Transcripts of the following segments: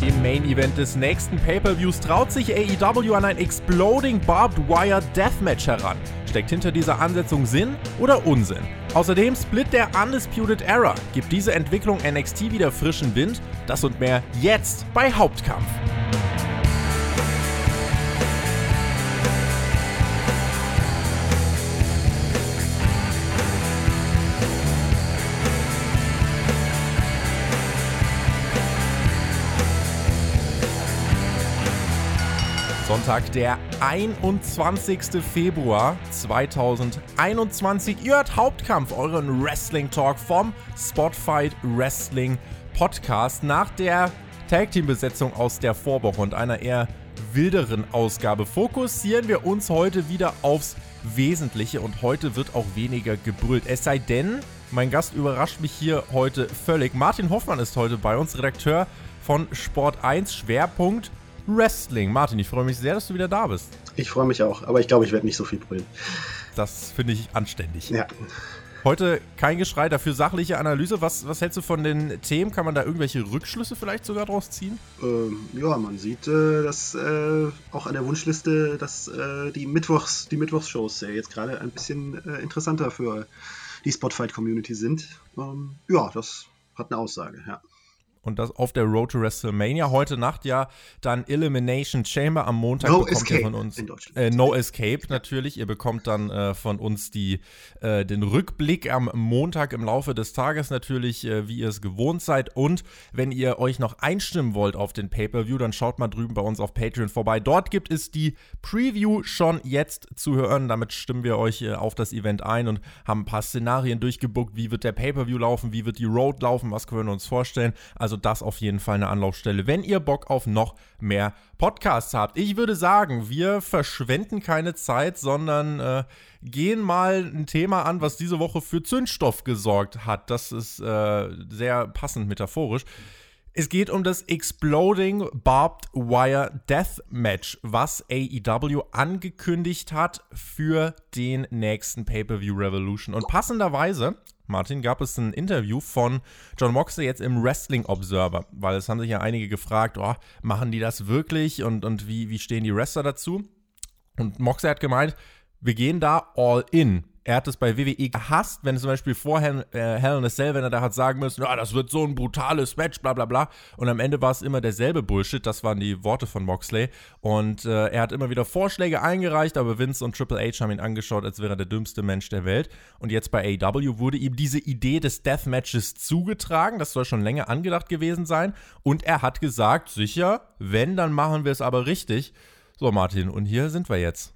Dem Main Event des nächsten Pay-Per-Views traut sich AEW an ein Exploding Barbed Wire Deathmatch heran. Steckt hinter dieser Ansetzung Sinn oder Unsinn? Außerdem Split der Undisputed Era. Gibt diese Entwicklung NXT wieder frischen Wind? Das und mehr jetzt bei Hauptkampf. Sonntag, der 21. Februar 2021. Ihr hört Hauptkampf, euren Wrestling Talk vom Spotfight Wrestling Podcast. Nach der Tag Team Besetzung aus der Vorwoche und einer eher wilderen Ausgabe fokussieren wir uns heute wieder aufs Wesentliche und heute wird auch weniger gebrüllt. Es sei denn, mein Gast überrascht mich hier heute völlig. Martin Hoffmann ist heute bei uns, Redakteur von Sport 1, Schwerpunkt Wrestling. Martin, ich freue mich sehr, dass du wieder da bist. Ich freue mich auch, aber ich glaube, ich werde nicht so viel brüllen. Das finde ich anständig. Ja. Heute kein Geschrei, dafür sachliche Analyse. Was, was hältst du von den Themen? Kann man da irgendwelche Rückschlüsse vielleicht sogar draus ziehen? Ähm, ja, man sieht, äh, dass äh, auch an der Wunschliste, dass äh, die, Mittwochs, die Mittwochsshows jetzt gerade ein bisschen äh, interessanter für die Spotfight-Community sind. Ähm, ja, das hat eine Aussage, ja und das auf der Road to WrestleMania. Heute Nacht ja dann Elimination Chamber am Montag no bekommt ihr von uns äh, No Escape natürlich. Ihr bekommt dann äh, von uns die äh, den Rückblick am Montag im Laufe des Tages natürlich, äh, wie ihr es gewohnt seid. Und wenn ihr euch noch einstimmen wollt auf den Pay-per-View, dann schaut mal drüben bei uns auf Patreon vorbei. Dort gibt es die Preview schon jetzt zu hören. Damit stimmen wir euch äh, auf das Event ein und haben ein paar Szenarien durchgebuckt. Wie wird der Pay-per-View laufen? Wie wird die Road laufen? Was können wir uns vorstellen? Also also das auf jeden Fall eine Anlaufstelle, wenn ihr Bock auf noch mehr Podcasts habt. Ich würde sagen, wir verschwenden keine Zeit, sondern äh, gehen mal ein Thema an, was diese Woche für Zündstoff gesorgt hat. Das ist äh, sehr passend metaphorisch. Es geht um das Exploding Barbed Wire Death Match, was AEW angekündigt hat für den nächsten Pay-Per-View Revolution. Und passenderweise Martin, gab es ein Interview von John Moxley jetzt im Wrestling Observer, weil es haben sich ja einige gefragt, oh, machen die das wirklich? Und, und wie, wie stehen die Wrestler dazu? Und Moxley hat gemeint, wir gehen da all in er hat es bei WWE gehasst, wenn zum Beispiel vorher äh, Hell in a Cell, wenn er da hat sagen müssen, ja, das wird so ein brutales Match, bla bla bla. Und am Ende war es immer derselbe Bullshit, das waren die Worte von Moxley. Und äh, er hat immer wieder Vorschläge eingereicht, aber Vince und Triple H haben ihn angeschaut, als wäre er der dümmste Mensch der Welt. Und jetzt bei AEW wurde ihm diese Idee des Deathmatches zugetragen, das soll schon länger angedacht gewesen sein. Und er hat gesagt, sicher, wenn, dann machen wir es aber richtig. So, Martin, und hier sind wir jetzt.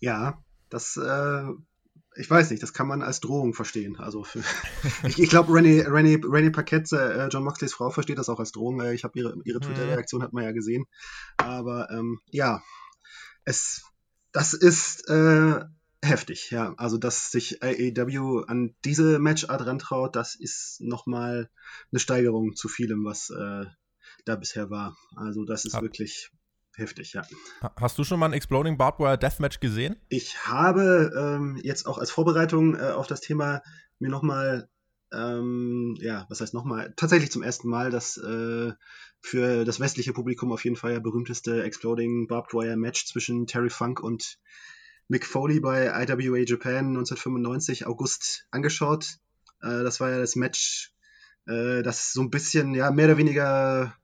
Ja, das, äh, ich weiß nicht, das kann man als Drohung verstehen. Also für, ich, ich glaube, René, René, René Paquette, äh, John Moxleys Frau, versteht das auch als Drohung. Äh, ich habe ihre, ihre mhm. Twitter-Reaktion hat man ja gesehen. Aber ähm, ja, es, das ist äh, heftig, ja. Also, dass sich AEW an diese Matchart rantraut, das ist nochmal eine Steigerung zu vielem, was äh, da bisher war. Also, das ist ja. wirklich heftig, ja. Hast du schon mal ein Exploding Barbed Wire Deathmatch gesehen? Ich habe ähm, jetzt auch als Vorbereitung äh, auf das Thema mir nochmal, ähm, ja, was heißt nochmal, tatsächlich zum ersten Mal das äh, für das westliche Publikum auf jeden Fall ja berühmteste Exploding Barbed Wire Match zwischen Terry Funk und Mick Foley bei IWA Japan 1995 August angeschaut. Äh, das war ja das Match, äh, das so ein bisschen, ja, mehr oder weniger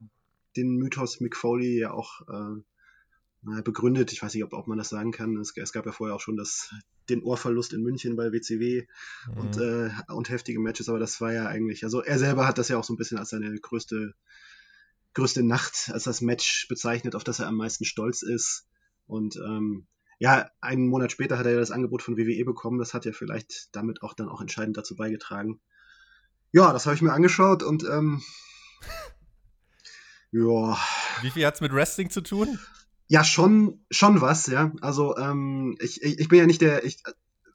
den Mythos Mick Foley ja auch äh, begründet. Ich weiß nicht, ob, ob man das sagen kann. Es, es, gab ja vorher auch schon das, den Ohrverlust in München bei WCW mhm. und, äh, und heftige Matches, aber das war ja eigentlich, also er selber hat das ja auch so ein bisschen als seine größte, größte Nacht, als das Match bezeichnet, auf das er am meisten stolz ist. Und ähm, ja, einen Monat später hat er ja das Angebot von WWE bekommen. Das hat ja vielleicht damit auch dann auch entscheidend dazu beigetragen. Ja, das habe ich mir angeschaut und ähm, ja. Wie viel hat es mit Wrestling zu tun? Ja, schon, schon was, ja. Also, ähm, ich, ich, ich bin ja nicht der. Ich,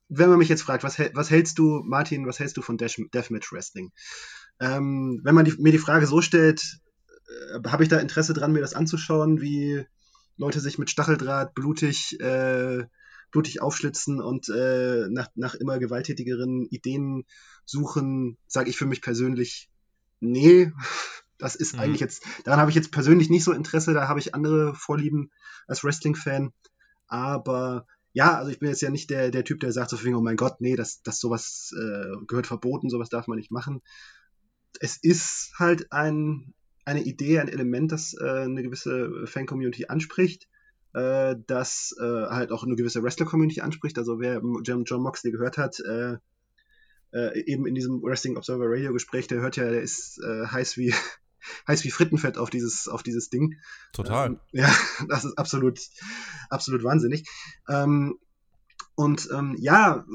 wenn man mich jetzt fragt, was, was hältst du, Martin, was hältst du von Deathmatch Wrestling? Ähm, wenn man die, mir die Frage so stellt, äh, habe ich da Interesse dran, mir das anzuschauen, wie Leute sich mit Stacheldraht blutig, äh, blutig aufschlitzen und äh, nach, nach immer gewalttätigeren Ideen suchen, sage ich für mich persönlich, nee, das ist mhm. eigentlich jetzt, daran habe ich jetzt persönlich nicht so Interesse, da habe ich andere Vorlieben als Wrestling-Fan. Aber ja, also ich bin jetzt ja nicht der, der Typ, der sagt so, oh mein Gott, nee, das, das sowas äh, gehört verboten, sowas darf man nicht machen. Es ist halt ein, eine Idee, ein Element, das äh, eine gewisse Fan-Community anspricht, äh, das äh, halt auch eine gewisse Wrestler-Community anspricht. Also wer John, Moxley gehört hat, äh, äh, eben in diesem Wrestling Observer Radio Gespräch, der hört ja, der ist heiß wie heiß wie Frittenfett auf dieses, auf dieses Ding. Total. Ähm, ja, das ist absolut, absolut wahnsinnig. Ähm, und ähm, ja,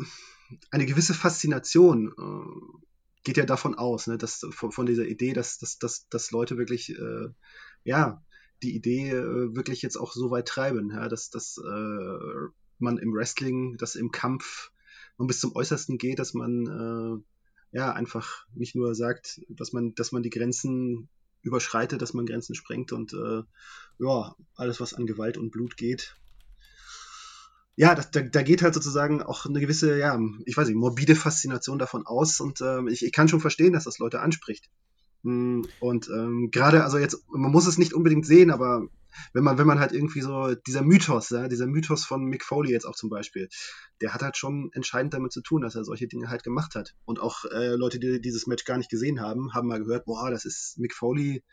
eine gewisse Faszination äh, geht ja davon aus, ne, dass, von, von, dieser Idee, dass, dass, dass, dass Leute wirklich, äh, ja, die Idee äh, wirklich jetzt auch so weit treiben, ja, dass, dass äh, man im Wrestling, dass im Kampf man bis zum Äußersten geht, dass man äh, ja einfach nicht nur sagt, dass man, dass man die Grenzen überschreitet, dass man Grenzen sprengt und äh, ja, alles, was an Gewalt und Blut geht. Ja, das, da, da geht halt sozusagen auch eine gewisse, ja, ich weiß nicht, morbide Faszination davon aus und äh, ich, ich kann schon verstehen, dass das Leute anspricht. Hm, und ähm, gerade, also jetzt, man muss es nicht unbedingt sehen, aber wenn man, wenn man halt irgendwie so, dieser Mythos, ja, dieser Mythos von Mick Foley jetzt auch zum Beispiel, der hat halt schon entscheidend damit zu tun, dass er solche Dinge halt gemacht hat. Und auch äh, Leute, die dieses Match gar nicht gesehen haben, haben mal gehört, boah, das ist Mick Foley.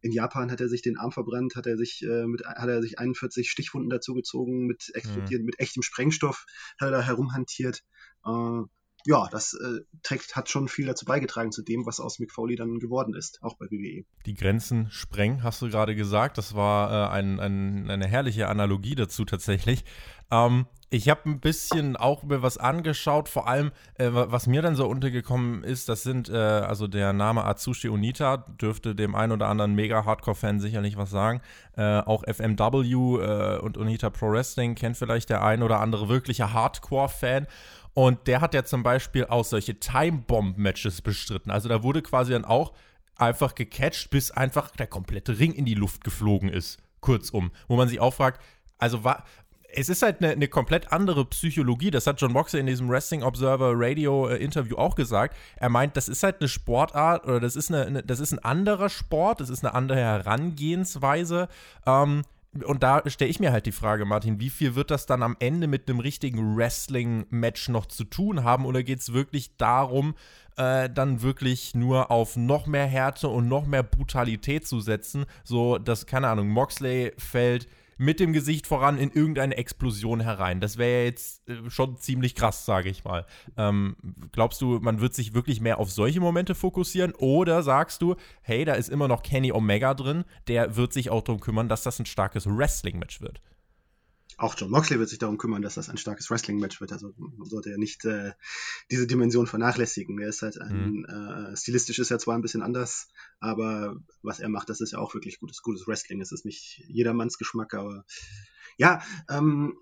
In Japan hat er sich den Arm verbrannt, hat er sich äh, mit, hat er sich 41 Stichwunden dazugezogen, mit explodiert, mhm. mit echtem Sprengstoff hat er da herumhantiert. Äh, ja, das äh, trägt, hat schon viel dazu beigetragen zu dem, was aus Mick dann geworden ist, auch bei WWE. Die Grenzen sprengen, hast du gerade gesagt. Das war äh, ein, ein, eine herrliche Analogie dazu tatsächlich. Ähm, ich habe ein bisschen auch mir was angeschaut, vor allem, äh, was mir dann so untergekommen ist, das sind, äh, also der Name Atsushi Unita dürfte dem einen oder anderen Mega-Hardcore-Fan sicherlich was sagen. Äh, auch FMW äh, und Unita Pro Wrestling kennt vielleicht der ein oder andere wirkliche Hardcore-Fan. Und der hat ja zum Beispiel auch solche Time-Bomb-Matches bestritten. Also da wurde quasi dann auch einfach gecatcht, bis einfach der komplette Ring in die Luft geflogen ist. Kurzum. Wo man sich auch fragt, also war, es ist halt eine, eine, komplett andere Psychologie. Das hat John Moxley in diesem Wrestling Observer Radio äh, Interview auch gesagt. Er meint, das ist halt eine Sportart oder das ist eine, eine das ist ein anderer Sport, das ist eine andere Herangehensweise. Ähm, und da stelle ich mir halt die Frage, Martin, wie viel wird das dann am Ende mit einem richtigen Wrestling-Match noch zu tun haben? Oder geht es wirklich darum, äh, dann wirklich nur auf noch mehr Härte und noch mehr Brutalität zu setzen? So, dass, keine Ahnung, Moxley fällt mit dem Gesicht voran in irgendeine Explosion herein. Das wäre jetzt äh, schon ziemlich krass, sage ich mal. Ähm, glaubst du, man wird sich wirklich mehr auf solche Momente fokussieren? Oder sagst du, hey, da ist immer noch Kenny Omega drin, der wird sich auch darum kümmern, dass das ein starkes Wrestling-Match wird? Auch John Moxley wird sich darum kümmern, dass das ein starkes Wrestling-Match wird. Also man sollte ja nicht äh, diese Dimension vernachlässigen. Er ist halt ein, mhm. äh, stilistisch ist er zwar ein bisschen anders, aber was er macht, das ist ja auch wirklich gutes, gutes Wrestling. Es ist nicht jedermanns Geschmack, aber ja, ähm,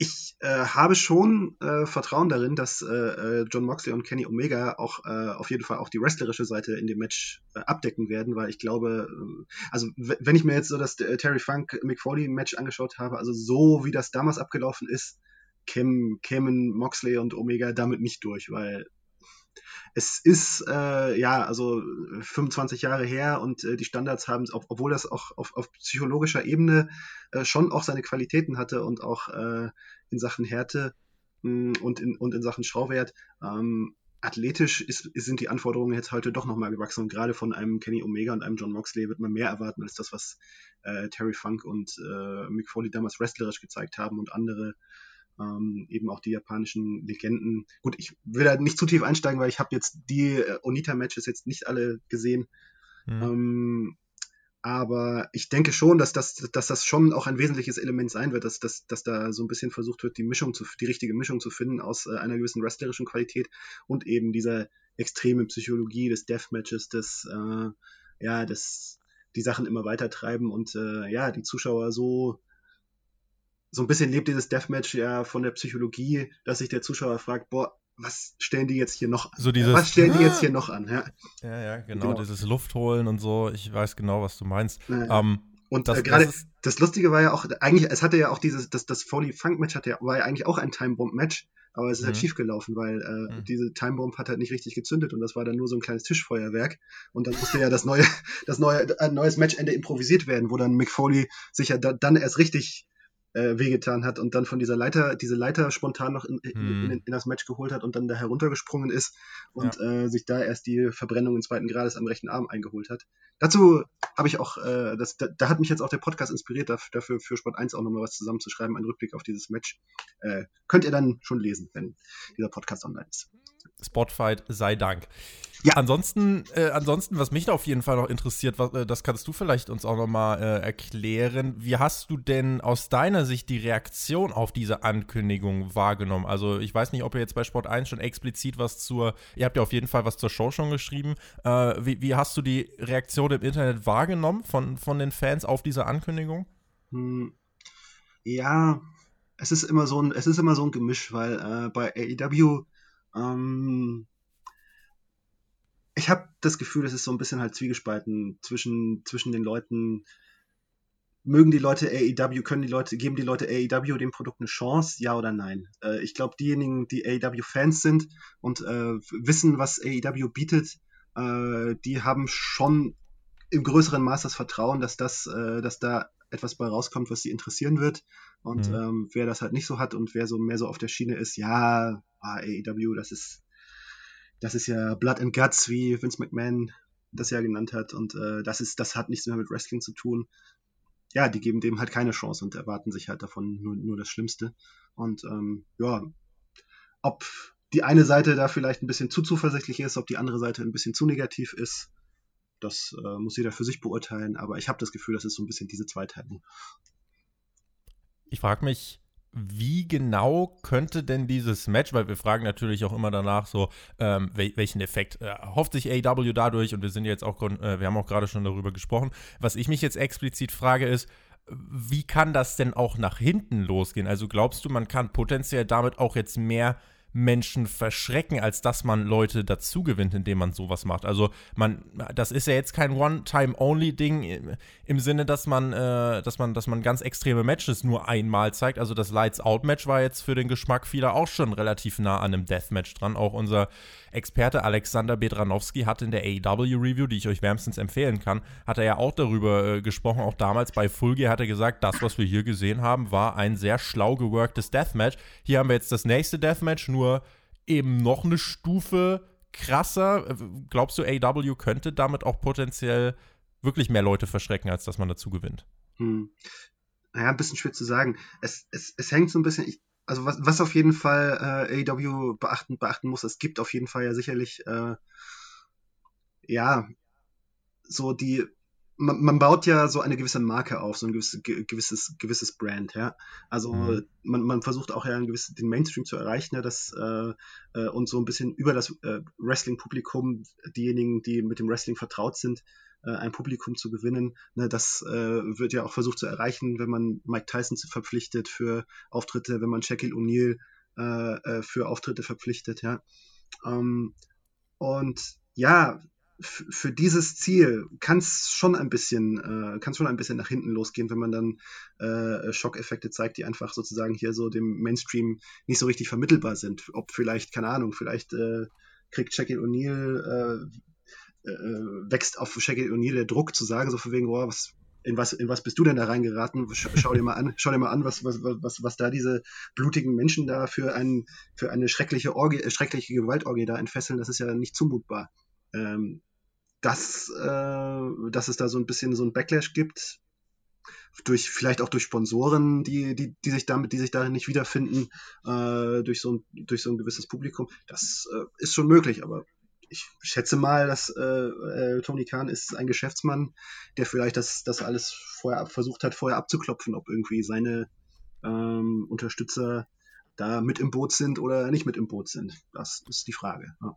ich äh, habe schon äh, Vertrauen darin, dass äh, äh, John Moxley und Kenny Omega auch äh, auf jeden Fall auch die wrestlerische Seite in dem Match äh, abdecken werden, weil ich glaube, also wenn ich mir jetzt so das Terry Funk Mick Match angeschaut habe, also so wie das damals abgelaufen ist, kämen, kämen Moxley und Omega damit nicht durch, weil es ist äh, ja also 25 Jahre her und äh, die Standards haben, ob, obwohl das auch auf, auf psychologischer Ebene äh, schon auch seine Qualitäten hatte und auch äh, in Sachen Härte mh, hm, und, in, und in Sachen Schauwert. Ähm, athletisch ist, sind die Anforderungen jetzt heute doch nochmal gewachsen und gerade von einem Kenny Omega und einem John Moxley wird man mehr erwarten als das, was äh, Terry Funk und äh, Mick Foley damals wrestlerisch gezeigt haben und andere ähm, eben auch die japanischen Legenden. Gut, ich will da nicht zu tief einsteigen, weil ich habe jetzt die äh, Onita-Matches jetzt nicht alle gesehen. Mhm. Ähm, aber ich denke schon, dass das, dass das schon auch ein wesentliches Element sein wird, dass, dass, dass da so ein bisschen versucht wird, die Mischung zu, die richtige Mischung zu finden aus äh, einer gewissen wrestlerischen Qualität und eben dieser extremen Psychologie des Deathmatches, des, äh, ja, des, die Sachen immer weiter treiben und äh, ja, die Zuschauer so so ein bisschen lebt dieses Deathmatch ja von der Psychologie, dass sich der Zuschauer fragt, boah, was stellen die jetzt hier noch an? So dieses, was stellen die jetzt hier noch an? Ja, ja, ja genau, genau, dieses Luftholen und so. Ich weiß genau, was du meinst. Ja, ähm, und das, äh, gerade das, das, Lustige war ja auch, eigentlich, es hatte ja auch dieses, das, das Foley Funk Match hatte ja, war ja eigentlich auch ein Time Bomb Match, aber es ist halt mhm. schief gelaufen, weil äh, mhm. diese Timebomb hat halt nicht richtig gezündet und das war dann nur so ein kleines Tischfeuerwerk und dann musste ja das neue, das neue, ein neues Matchende improvisiert werden, wo dann Mick Foley sich ja da, dann erst richtig äh, wehgetan hat und dann von dieser Leiter, diese Leiter spontan noch in, hm. in, in, das Match geholt hat und dann da heruntergesprungen ist und ja. äh, sich da erst die Verbrennung im zweiten Grades am rechten Arm eingeholt hat. Dazu habe ich auch, äh, das, da, da, hat mich jetzt auch der Podcast inspiriert, dafür für Sport 1 auch nochmal was zusammenzuschreiben, einen Rückblick auf dieses Match. Äh, könnt ihr dann schon lesen, wenn dieser Podcast online ist. Spotfight sei Dank. Ja. Ansonsten, äh, ansonsten, was mich da auf jeden Fall noch interessiert, was, äh, das kannst du vielleicht uns auch nochmal äh, erklären. Wie hast du denn aus deiner Sicht die Reaktion auf diese Ankündigung wahrgenommen? Also, ich weiß nicht, ob ihr jetzt bei Sport 1 schon explizit was zur, ihr habt ja auf jeden Fall was zur Show schon geschrieben. Äh, wie, wie, hast du die Reaktion im Internet wahrgenommen von, von den Fans auf diese Ankündigung? Hm, ja, es ist immer so ein, es ist immer so ein Gemisch, weil äh, bei AEW ähm, ich habe das Gefühl, es ist so ein bisschen halt zwiegespalten zwischen, zwischen den Leuten. Mögen die Leute AEW, können die Leute, geben die Leute AEW dem Produkt eine Chance, ja oder nein? Äh, ich glaube, diejenigen, die AEW-Fans sind und äh, wissen, was AEW bietet, äh, die haben schon im größeren Maß das Vertrauen, dass das, äh, dass da etwas bei rauskommt, was sie interessieren wird. Und mhm. ähm, wer das halt nicht so hat und wer so mehr so auf der Schiene ist, ja, ah, AEW, das ist, das ist ja Blood and Guts, wie Vince McMahon das ja genannt hat. Und äh, das ist, das hat nichts mehr mit Wrestling zu tun. Ja, die geben dem halt keine Chance und erwarten sich halt davon nur, nur das Schlimmste. Und ähm, ja, ob die eine Seite da vielleicht ein bisschen zu zuversichtlich ist, ob die andere Seite ein bisschen zu negativ ist, das äh, muss jeder für sich beurteilen. Aber ich habe das Gefühl, das ist so ein bisschen diese Zweiteilung. Ich frage mich, wie genau könnte denn dieses Match, weil wir fragen natürlich auch immer danach so, ähm, wel welchen Effekt äh, hofft sich AW dadurch und wir sind jetzt auch, äh, wir haben auch gerade schon darüber gesprochen. Was ich mich jetzt explizit frage ist, wie kann das denn auch nach hinten losgehen? Also glaubst du, man kann potenziell damit auch jetzt mehr Menschen verschrecken, als dass man Leute dazu gewinnt, indem man sowas macht. Also man, das ist ja jetzt kein One-Time-Only-Ding im Sinne, dass man, äh, dass man, dass man ganz extreme Matches nur einmal zeigt. Also das Lights-Out-Match war jetzt für den Geschmack vieler auch schon relativ nah an einem Deathmatch dran. Auch unser Experte Alexander Bedranowski hat in der AEW-Review, die ich euch wärmstens empfehlen kann, hat er ja auch darüber äh, gesprochen. Auch damals bei Full Gear hat er gesagt, das, was wir hier gesehen haben, war ein sehr schlau geworktes Deathmatch. Hier haben wir jetzt das nächste Deathmatch, nur eben noch eine Stufe krasser. Äh, glaubst du, AEW könnte damit auch potenziell wirklich mehr Leute verschrecken, als dass man dazu gewinnt? Hm. Naja, ein bisschen schwer zu sagen. Es, es, es hängt so ein bisschen, ich, also was, was auf jeden Fall äh, AEW beachten, beachten muss, es gibt auf jeden Fall ja sicherlich, äh, ja, so die, man, man, baut ja so eine gewisse Marke auf, so ein gewisses, gewisses, gewisses Brand, ja. Also mhm. man, man versucht auch ja ein gewisses, den Mainstream zu erreichen, ja, das, äh, äh, und so ein bisschen über das äh, Wrestling-Publikum, diejenigen, die mit dem Wrestling vertraut sind, äh, ein Publikum zu gewinnen. Ne, das äh, wird ja auch versucht zu erreichen, wenn man Mike Tyson verpflichtet für Auftritte, wenn man Shaquille O'Neal äh, äh für Auftritte verpflichtet, ja. Ähm, und ja, für dieses Ziel kann es schon ein bisschen, äh, kann schon ein bisschen nach hinten losgehen, wenn man dann äh, Schockeffekte zeigt, die einfach sozusagen hier so dem Mainstream nicht so richtig vermittelbar sind. Ob vielleicht, keine Ahnung, vielleicht äh, kriegt Shaquille O'Neal äh, wächst auf Shaquille O'Neal der Druck zu sagen, so von wegen, boah, was, in was, in was bist du denn da reingeraten? Schau, schau dir mal an, schau dir mal an, was, was, was, was da diese blutigen Menschen da für, ein, für eine schreckliche Orgie, äh, schreckliche Gewaltorgie da entfesseln, das ist ja nicht zumutbar. Ähm, dass, äh, dass es da so ein bisschen so ein Backlash gibt, durch vielleicht auch durch Sponsoren, die, die, die sich damit, die sich darin nicht wiederfinden, äh, durch, so ein, durch so ein gewisses Publikum, das äh, ist schon möglich, aber ich schätze mal, dass äh, äh, Tony Khan ist ein Geschäftsmann, der vielleicht das, das alles vorher versucht hat, vorher abzuklopfen, ob irgendwie seine ähm, Unterstützer da mit im Boot sind oder nicht mit im Boot sind. Das ist die Frage. Ja.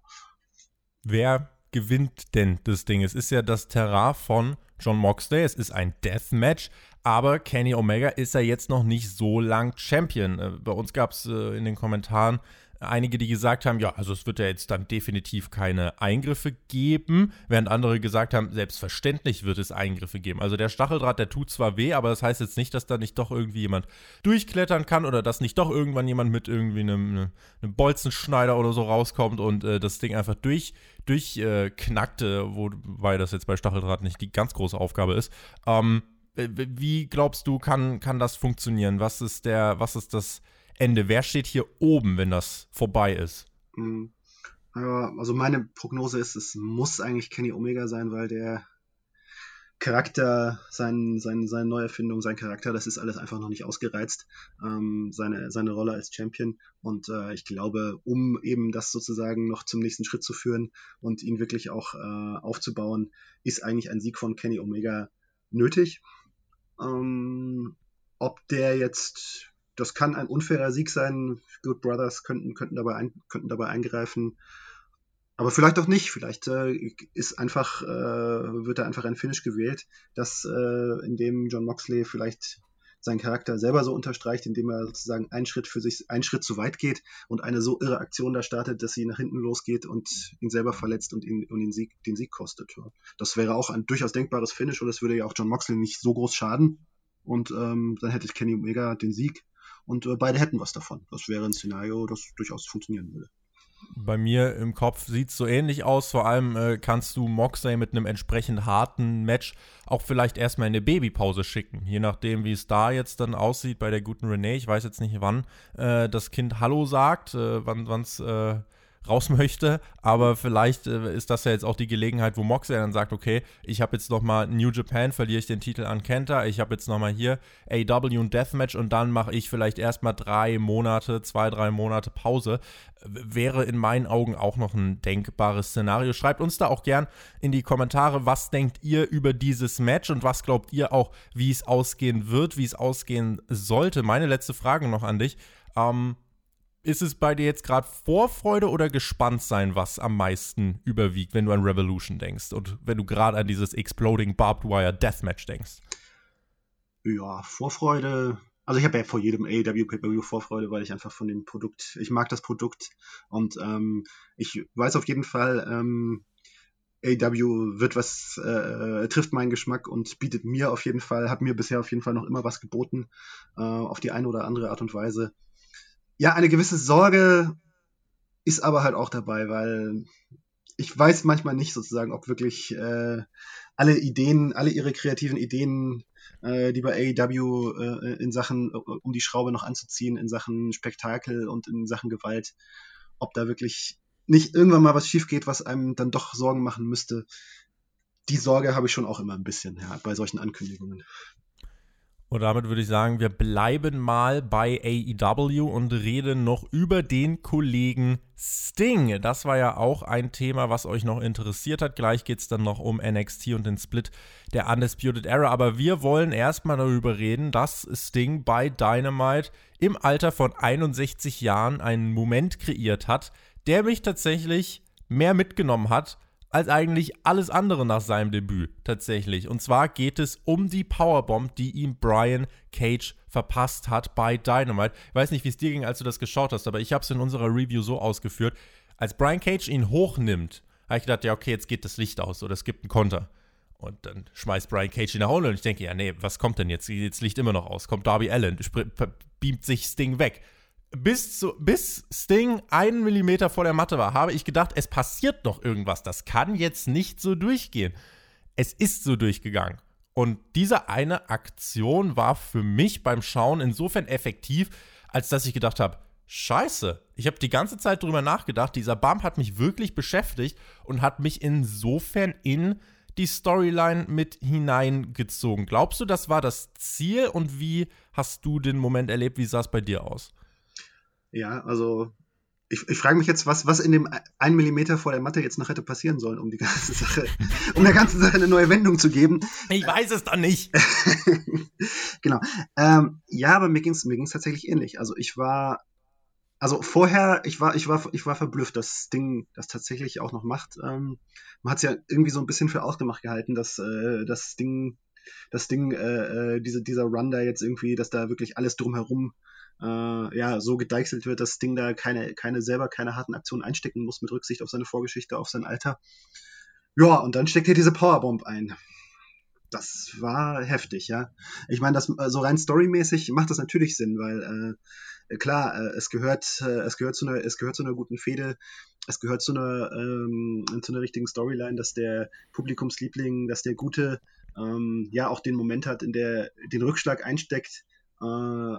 Wer gewinnt denn das Ding? Es ist ja das Terrain von John Moxley. Es ist ein Deathmatch, aber Kenny Omega ist ja jetzt noch nicht so lang Champion. Äh, bei uns gab es äh, in den Kommentaren einige, die gesagt haben, ja, also es wird ja jetzt dann definitiv keine Eingriffe geben, während andere gesagt haben, selbstverständlich wird es Eingriffe geben. Also der Stacheldraht, der tut zwar weh, aber das heißt jetzt nicht, dass da nicht doch irgendwie jemand durchklettern kann oder dass nicht doch irgendwann jemand mit irgendwie einem, einem Bolzenschneider oder so rauskommt und äh, das Ding einfach durch durchknackte, äh, wobei das jetzt bei Stacheldraht nicht die ganz große Aufgabe ist. Ähm, wie glaubst du, kann, kann das funktionieren? Was ist der, was ist das Ende? Wer steht hier oben, wenn das vorbei ist? Mhm. Also meine Prognose ist, es muss eigentlich Kenny Omega sein, weil der Charakter, sein, sein, seine Neuerfindung, sein Charakter, das ist alles einfach noch nicht ausgereizt, ähm, seine, seine Rolle als Champion. Und äh, ich glaube, um eben das sozusagen noch zum nächsten Schritt zu führen und ihn wirklich auch äh, aufzubauen, ist eigentlich ein Sieg von Kenny Omega nötig. Ähm, ob der jetzt, das kann ein unfairer Sieg sein. Good Brothers könnten, könnten, dabei, ein, könnten dabei eingreifen. Aber vielleicht auch nicht. Vielleicht äh, ist einfach, äh, wird da einfach ein Finish gewählt, das äh, in dem John Moxley vielleicht seinen Charakter selber so unterstreicht, indem er sozusagen einen Schritt für sich, einen Schritt zu weit geht und eine so irre Aktion da startet, dass sie nach hinten losgeht und ihn selber verletzt und ihn und den Sieg, den Sieg kostet. Das wäre auch ein durchaus denkbares Finish und das würde ja auch John Moxley nicht so groß schaden. Und ähm, dann hätte Kenny Omega den Sieg und äh, beide hätten was davon. Das wäre ein Szenario, das durchaus funktionieren würde. Bei mir im Kopf sieht es so ähnlich aus. Vor allem äh, kannst du Moxley mit einem entsprechend harten Match auch vielleicht erstmal in eine Babypause schicken. Je nachdem, wie es da jetzt dann aussieht bei der guten Renee. Ich weiß jetzt nicht, wann äh, das Kind Hallo sagt, äh, wann es raus möchte. Aber vielleicht äh, ist das ja jetzt auch die Gelegenheit, wo Moxley dann sagt, okay, ich habe jetzt nochmal New Japan, verliere ich den Titel an Kenta, ich habe jetzt nochmal hier AW und Deathmatch und dann mache ich vielleicht erstmal drei Monate, zwei, drei Monate Pause. Wäre in meinen Augen auch noch ein denkbares Szenario. Schreibt uns da auch gern in die Kommentare, was denkt ihr über dieses Match und was glaubt ihr auch, wie es ausgehen wird, wie es ausgehen sollte. Meine letzte Frage noch an dich. Ähm, ist es bei dir jetzt gerade Vorfreude oder gespannt sein, was am meisten überwiegt, wenn du an Revolution denkst und wenn du gerade an dieses Exploding Barbed Wire Deathmatch denkst? Ja, Vorfreude. Also ich habe ja vor jedem AEW Pay-Per-View Vorfreude, weil ich einfach von dem Produkt, ich mag das Produkt und ähm, ich weiß auf jeden Fall, ähm, AEW wird was, äh, trifft meinen Geschmack und bietet mir auf jeden Fall, hat mir bisher auf jeden Fall noch immer was geboten, äh, auf die eine oder andere Art und Weise ja, eine gewisse Sorge ist aber halt auch dabei, weil ich weiß manchmal nicht sozusagen, ob wirklich äh, alle Ideen, alle ihre kreativen Ideen, äh, die bei AEW äh, in Sachen, um die Schraube noch anzuziehen, in Sachen Spektakel und in Sachen Gewalt, ob da wirklich nicht irgendwann mal was schief geht, was einem dann doch Sorgen machen müsste. Die Sorge habe ich schon auch immer ein bisschen, ja, bei solchen Ankündigungen. Und damit würde ich sagen, wir bleiben mal bei AEW und reden noch über den Kollegen Sting. Das war ja auch ein Thema, was euch noch interessiert hat. Gleich geht es dann noch um NXT und den Split der Undisputed Era. Aber wir wollen erstmal darüber reden, dass Sting bei Dynamite im Alter von 61 Jahren einen Moment kreiert hat, der mich tatsächlich mehr mitgenommen hat als eigentlich alles andere nach seinem Debüt tatsächlich. Und zwar geht es um die Powerbomb, die ihm Brian Cage verpasst hat bei Dynamite. Ich weiß nicht, wie es dir ging, als du das geschaut hast, aber ich habe es in unserer Review so ausgeführt. Als Brian Cage ihn hochnimmt, habe ich gedacht, ja, okay, jetzt geht das Licht aus oder es gibt einen Konter. Und dann schmeißt Brian Cage ihn nach unten und ich denke, ja, nee, was kommt denn jetzt? Jetzt Licht immer noch aus. Kommt Darby Allen, beamt sich Sting weg bis, zu, bis Sting einen Millimeter vor der Matte war, habe ich gedacht, es passiert noch irgendwas. Das kann jetzt nicht so durchgehen. Es ist so durchgegangen. Und diese eine Aktion war für mich beim Schauen insofern effektiv, als dass ich gedacht habe, Scheiße, ich habe die ganze Zeit drüber nachgedacht. Dieser Bump hat mich wirklich beschäftigt und hat mich insofern in die Storyline mit hineingezogen. Glaubst du, das war das Ziel und wie hast du den Moment erlebt? Wie sah es bei dir aus? Ja, also ich, ich frage mich jetzt, was, was in dem 1 Millimeter vor der Matte jetzt noch hätte passieren sollen, um die ganze Sache, um der ganzen Sache eine neue Wendung zu geben. Ich weiß es dann nicht. genau. Ähm, ja, aber mir ging es mir ging's tatsächlich ähnlich. Also ich war, also vorher, ich war, ich war, ich war verblüfft, dass Ding das tatsächlich auch noch macht. Ähm, man hat es ja irgendwie so ein bisschen für ausgemacht gehalten, dass äh, das Ding, das Ding, äh, äh, diese, dieser Run da jetzt irgendwie, dass da wirklich alles drumherum äh, ja, so gedeichselt wird, dass Sting da keine, keine selber keine harten Aktionen einstecken muss mit Rücksicht auf seine Vorgeschichte, auf sein Alter. Ja, und dann steckt er diese Powerbomb ein. Das war heftig, ja. Ich meine, das so also rein storymäßig macht das natürlich Sinn, weil äh, klar, äh, es gehört, äh, es gehört zu einer, es gehört zu einer guten Fehde, es gehört zu einer, ähm, zu einer richtigen Storyline, dass der Publikumsliebling, dass der Gute ähm, ja auch den Moment hat, in der den Rückschlag einsteckt, äh,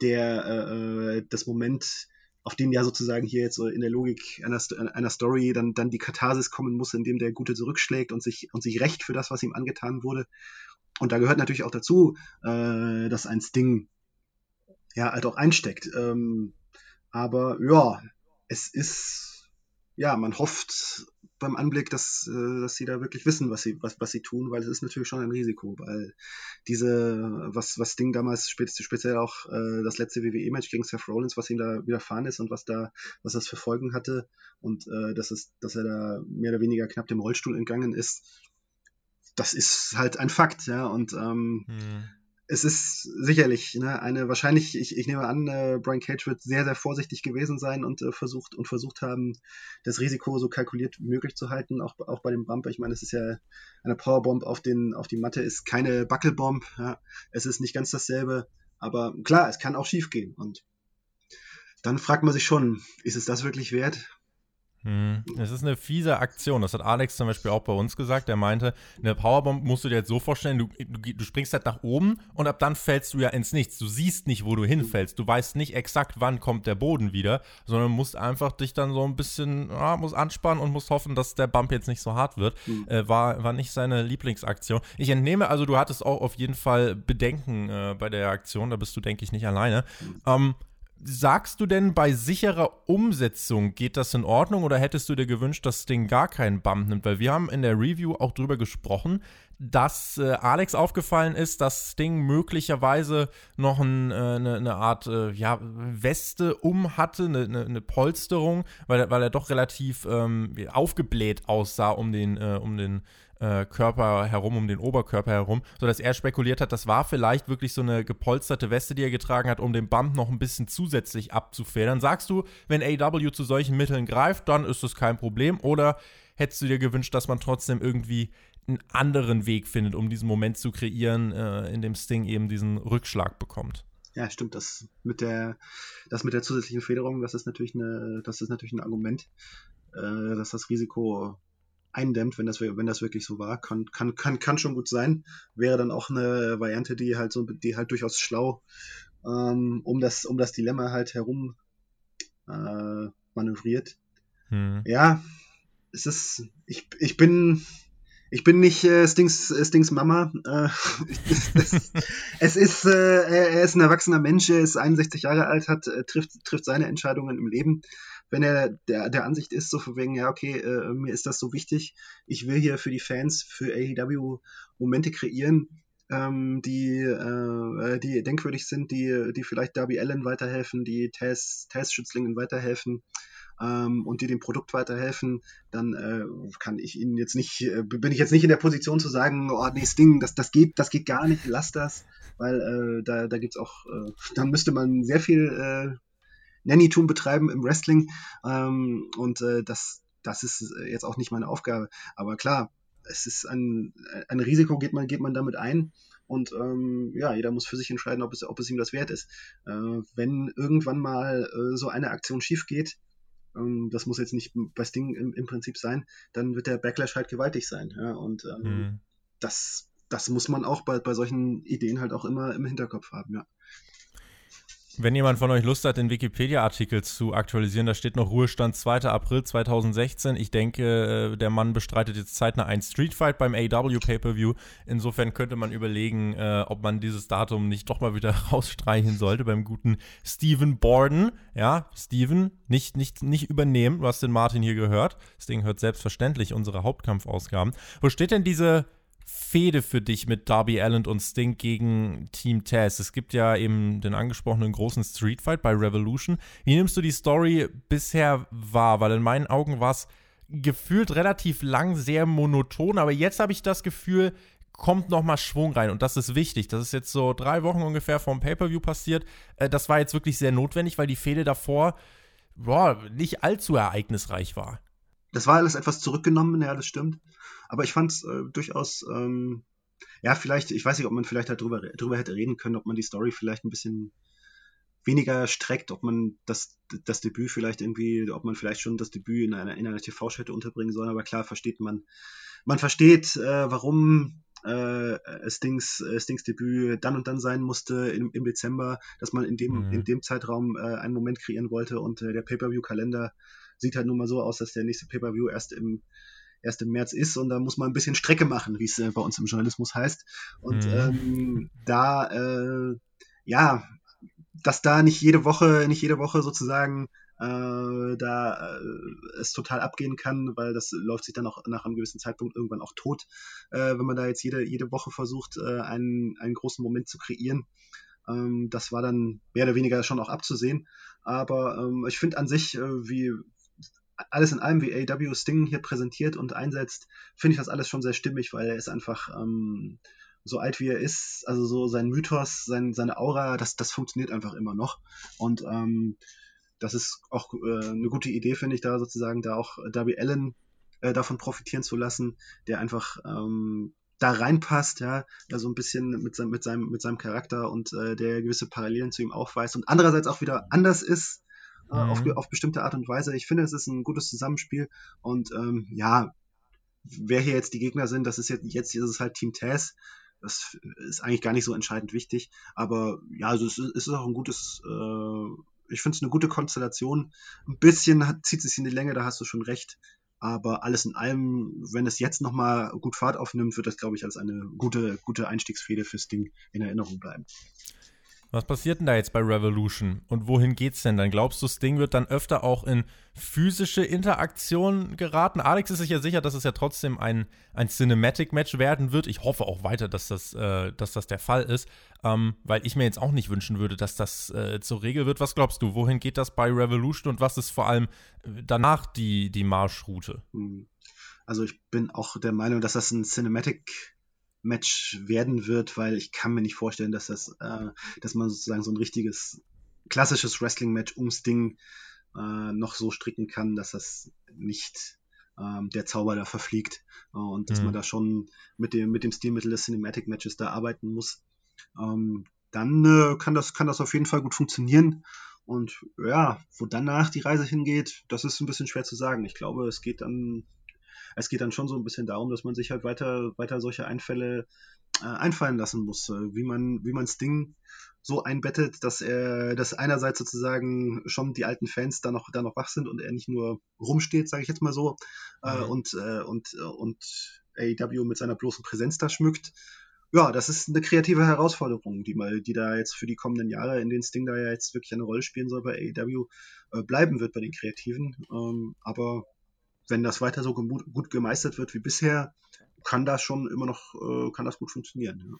der äh, äh, das Moment, auf den ja sozusagen hier jetzt in der Logik einer, einer Story dann, dann die Katharsis kommen muss, indem der Gute zurückschlägt und sich, und sich rächt für das, was ihm angetan wurde. Und da gehört natürlich auch dazu, äh, dass ein Sting ja halt auch einsteckt. Ähm, aber ja, es ist, ja, man hofft beim Anblick, dass, äh, dass sie da wirklich wissen, was sie, was, was sie tun, weil es ist natürlich schon ein Risiko, weil diese, was, was Ding damals speziell auch äh, das letzte WWE-Match gegen Seth Rollins, was ihm da widerfahren ist und was da, was das für Folgen hatte und äh, dass es, dass er da mehr oder weniger knapp dem Rollstuhl entgangen ist, das ist halt ein Fakt, ja, und ähm, hm es ist sicherlich ne, eine wahrscheinlich, ich, ich nehme an, äh, Brian Cage wird sehr, sehr vorsichtig gewesen sein und äh, versucht und versucht haben, das Risiko so kalkuliert wie möglich zu halten, auch, auch bei dem Bump. Ich meine, es ist ja eine Powerbomb auf, den, auf die Matte, ist keine Buckelbomb, ja. es ist nicht ganz dasselbe, aber klar, es kann auch schief gehen und dann fragt man sich schon, ist es das wirklich wert? Hm. Es ist eine fiese Aktion. Das hat Alex zum Beispiel auch bei uns gesagt. Er meinte, eine Powerbomb musst du dir jetzt so vorstellen, du, du, du, springst halt nach oben und ab dann fällst du ja ins Nichts. Du siehst nicht, wo du hinfällst. Du weißt nicht exakt, wann kommt der Boden wieder, sondern musst einfach dich dann so ein bisschen, ja, musst anspannen und musst hoffen, dass der Bump jetzt nicht so hart wird. Mhm. Äh, war, war nicht seine Lieblingsaktion. Ich entnehme also, du hattest auch auf jeden Fall Bedenken äh, bei der Aktion. Da bist du, denke ich, nicht alleine. Mhm. Ähm, Sagst du denn, bei sicherer Umsetzung geht das in Ordnung oder hättest du dir gewünscht, dass Sting gar keinen Bump nimmt? Weil wir haben in der Review auch drüber gesprochen, dass äh, Alex aufgefallen ist, dass Sting möglicherweise noch äh, eine, eine, Art äh, ja, Weste um hatte, eine, eine Polsterung, weil, weil er doch relativ ähm, aufgebläht aussah um den, äh, um den äh, Körper herum, um den Oberkörper herum, sodass er spekuliert hat, das war vielleicht wirklich so eine gepolsterte Weste, die er getragen hat, um den Bump noch ein bisschen zusätzlich abzufedern. Sagst du, wenn AW zu solchen Mitteln greift, dann ist das kein Problem? Oder hättest du dir gewünscht, dass man trotzdem irgendwie einen anderen Weg findet, um diesen Moment zu kreieren, äh, in dem Sting eben diesen Rückschlag bekommt? Ja, stimmt. Das mit der, das mit der zusätzlichen Federung, das ist natürlich eine, das ist natürlich ein Argument, äh, dass das Risiko eindämmt, wenn das, wenn das wirklich so war. Kann, kann, kann, kann schon gut sein. Wäre dann auch eine Variante, die halt so, die halt durchaus schlau ähm, um das, um das Dilemma halt herum äh, manövriert. Hm. Ja, es ist, ich, ich bin, ich bin nicht äh, Stings, äh, Stings Mama. Äh, es, es ist, äh, er ist ein erwachsener Mensch, er ist 61 Jahre alt, hat, äh, trifft, trifft seine Entscheidungen im Leben wenn er der, der Ansicht ist, so von wegen, ja, okay, äh, mir ist das so wichtig, ich will hier für die Fans, für AEW Momente kreieren, ähm, die, äh, die denkwürdig sind, die, die vielleicht Darby Allen weiterhelfen, die Taz, Taz-Schützlingen weiterhelfen ähm, und die dem Produkt weiterhelfen, dann äh, kann ich ihnen jetzt nicht, äh, bin ich jetzt nicht in der Position zu sagen, oh nee, Sting, das, das geht, das geht gar nicht, lass das, weil äh, da, da gibt's auch, äh, dann müsste man sehr viel äh, Nannytum betreiben im Wrestling. Ähm, und äh, das, das ist jetzt auch nicht meine Aufgabe. Aber klar, es ist ein, ein Risiko, geht man, geht man damit ein. Und ähm, ja, jeder muss für sich entscheiden, ob es, ob es ihm das wert ist. Äh, wenn irgendwann mal äh, so eine Aktion schief geht, ähm, das muss jetzt nicht bei Sting im, im, Prinzip sein, dann wird der Backlash halt gewaltig sein. Ja? Und ähm, mhm. das, das muss man auch bei, bei solchen Ideen halt auch immer im Hinterkopf haben, ja. Wenn jemand von euch Lust hat, den Wikipedia-Artikel zu aktualisieren, da steht noch Ruhestand 2. April 2016. Ich denke, äh, der Mann bestreitet jetzt zeitnah einen Streetfight beim AW Pay-Per-View. Insofern könnte man überlegen, äh, ob man dieses Datum nicht doch mal wieder rausstreichen sollte beim guten Steven Borden. Ja, Steven, nicht, nicht, nicht übernehmen. Du hast den Martin hier gehört. Das Ding hört selbstverständlich unsere Hauptkampfausgaben. Wo steht denn diese Fehde für dich mit Darby Allen und Sting gegen Team Taz? Es gibt ja eben den angesprochenen großen Street Fight bei Revolution. Wie nimmst du die Story bisher wahr? Weil in meinen Augen war es gefühlt relativ lang, sehr monoton, aber jetzt habe ich das Gefühl, kommt nochmal Schwung rein und das ist wichtig. Das ist jetzt so drei Wochen ungefähr vom Pay-Per-View passiert. Äh, das war jetzt wirklich sehr notwendig, weil die Fehde davor boah, nicht allzu ereignisreich war. Das war alles etwas zurückgenommen, ja, das stimmt. Aber ich fand es äh, durchaus, ähm, ja, vielleicht, ich weiß nicht, ob man vielleicht halt drüber, drüber hätte reden können, ob man die Story vielleicht ein bisschen weniger streckt, ob man das, das Debüt vielleicht irgendwie, ob man vielleicht schon das Debüt in einer, in einer TV-Show hätte unterbringen sollen, aber klar versteht man, man versteht, äh, warum äh, Stings, Stings Debüt dann und dann sein musste im, im Dezember, dass man in dem, mhm. in dem Zeitraum äh, einen Moment kreieren wollte und äh, der Pay-Per-View-Kalender sieht halt nun mal so aus, dass der nächste Pay-Per-View erst im erst im März ist und da muss man ein bisschen Strecke machen, wie es äh, bei uns im Journalismus heißt. Und mhm. ähm, da, äh, ja, dass da nicht jede Woche, nicht jede Woche sozusagen äh, da äh, es total abgehen kann, weil das läuft sich dann auch nach einem gewissen Zeitpunkt irgendwann auch tot, äh, wenn man da jetzt jede, jede Woche versucht, äh, einen, einen großen Moment zu kreieren. Ähm, das war dann mehr oder weniger schon auch abzusehen. Aber ähm, ich finde an sich, äh, wie alles in allem, wie AW Sting hier präsentiert und einsetzt, finde ich das alles schon sehr stimmig, weil er ist einfach ähm, so alt wie er ist, also so sein Mythos, sein, seine Aura, das, das funktioniert einfach immer noch. Und ähm, das ist auch äh, eine gute Idee, finde ich, da sozusagen da auch Darby Allen äh, davon profitieren zu lassen, der einfach ähm, da reinpasst, ja, da so ein bisschen mit seinem, mit seinem, mit seinem Charakter und äh, der gewisse Parallelen zu ihm aufweist und andererseits auch wieder anders ist äh, mhm. auf, auf bestimmte Art und Weise. Ich finde, es ist ein gutes Zusammenspiel und ähm, ja, wer hier jetzt die Gegner sind, das ist jetzt, jetzt ist es halt Team Taz. Das ist eigentlich gar nicht so entscheidend wichtig, aber ja, also es ist, es ist auch ein gutes äh, ich finde es eine gute Konstellation. Ein bisschen hat, zieht es in die Länge, da hast du schon recht. Aber alles in allem, wenn es jetzt nochmal gut Fahrt aufnimmt, wird das, glaube ich, als eine gute, gute Einstiegsfehde fürs Ding in Erinnerung bleiben. Was passiert denn da jetzt bei Revolution? Und wohin geht's denn dann? Glaubst du, Sting wird dann öfter auch in physische Interaktion geraten? Alex ist sich ja sicher, dass es ja trotzdem ein, ein Cinematic-Match werden wird. Ich hoffe auch weiter, dass das, äh, dass das der Fall ist, ähm, weil ich mir jetzt auch nicht wünschen würde, dass das äh, zur Regel wird. Was glaubst du, wohin geht das bei Revolution und was ist vor allem danach die, die Marschroute? Hm. Also ich bin auch der Meinung, dass das ein Cinematic Match werden wird, weil ich kann mir nicht vorstellen, dass das, äh, dass man sozusagen so ein richtiges klassisches Wrestling-Match ums Ding äh, noch so stricken kann, dass das nicht ähm, der Zauber da verfliegt äh, und dass mhm. man da schon mit dem mit dem Stilmittel des Cinematic Matches da arbeiten muss. Ähm, dann äh, kann das kann das auf jeden Fall gut funktionieren. Und ja, wo danach die Reise hingeht, das ist ein bisschen schwer zu sagen. Ich glaube, es geht dann es geht dann schon so ein bisschen darum, dass man sich halt weiter, weiter solche Einfälle äh, einfallen lassen muss, äh, wie man, wie man Sting so einbettet, dass er, dass einerseits sozusagen schon die alten Fans da noch, da noch wach sind und er nicht nur rumsteht, sage ich jetzt mal so, äh, mhm. und, äh, und, und AEW mit seiner bloßen Präsenz da schmückt. Ja, das ist eine kreative Herausforderung, die mal, die da jetzt für die kommenden Jahre, in denen Sting da ja jetzt wirklich eine Rolle spielen soll bei AEW, äh, bleiben wird bei den Kreativen. Ähm, aber wenn das weiter so gut gemeistert wird wie bisher, kann das schon immer noch, äh, kann das gut funktionieren. Ja.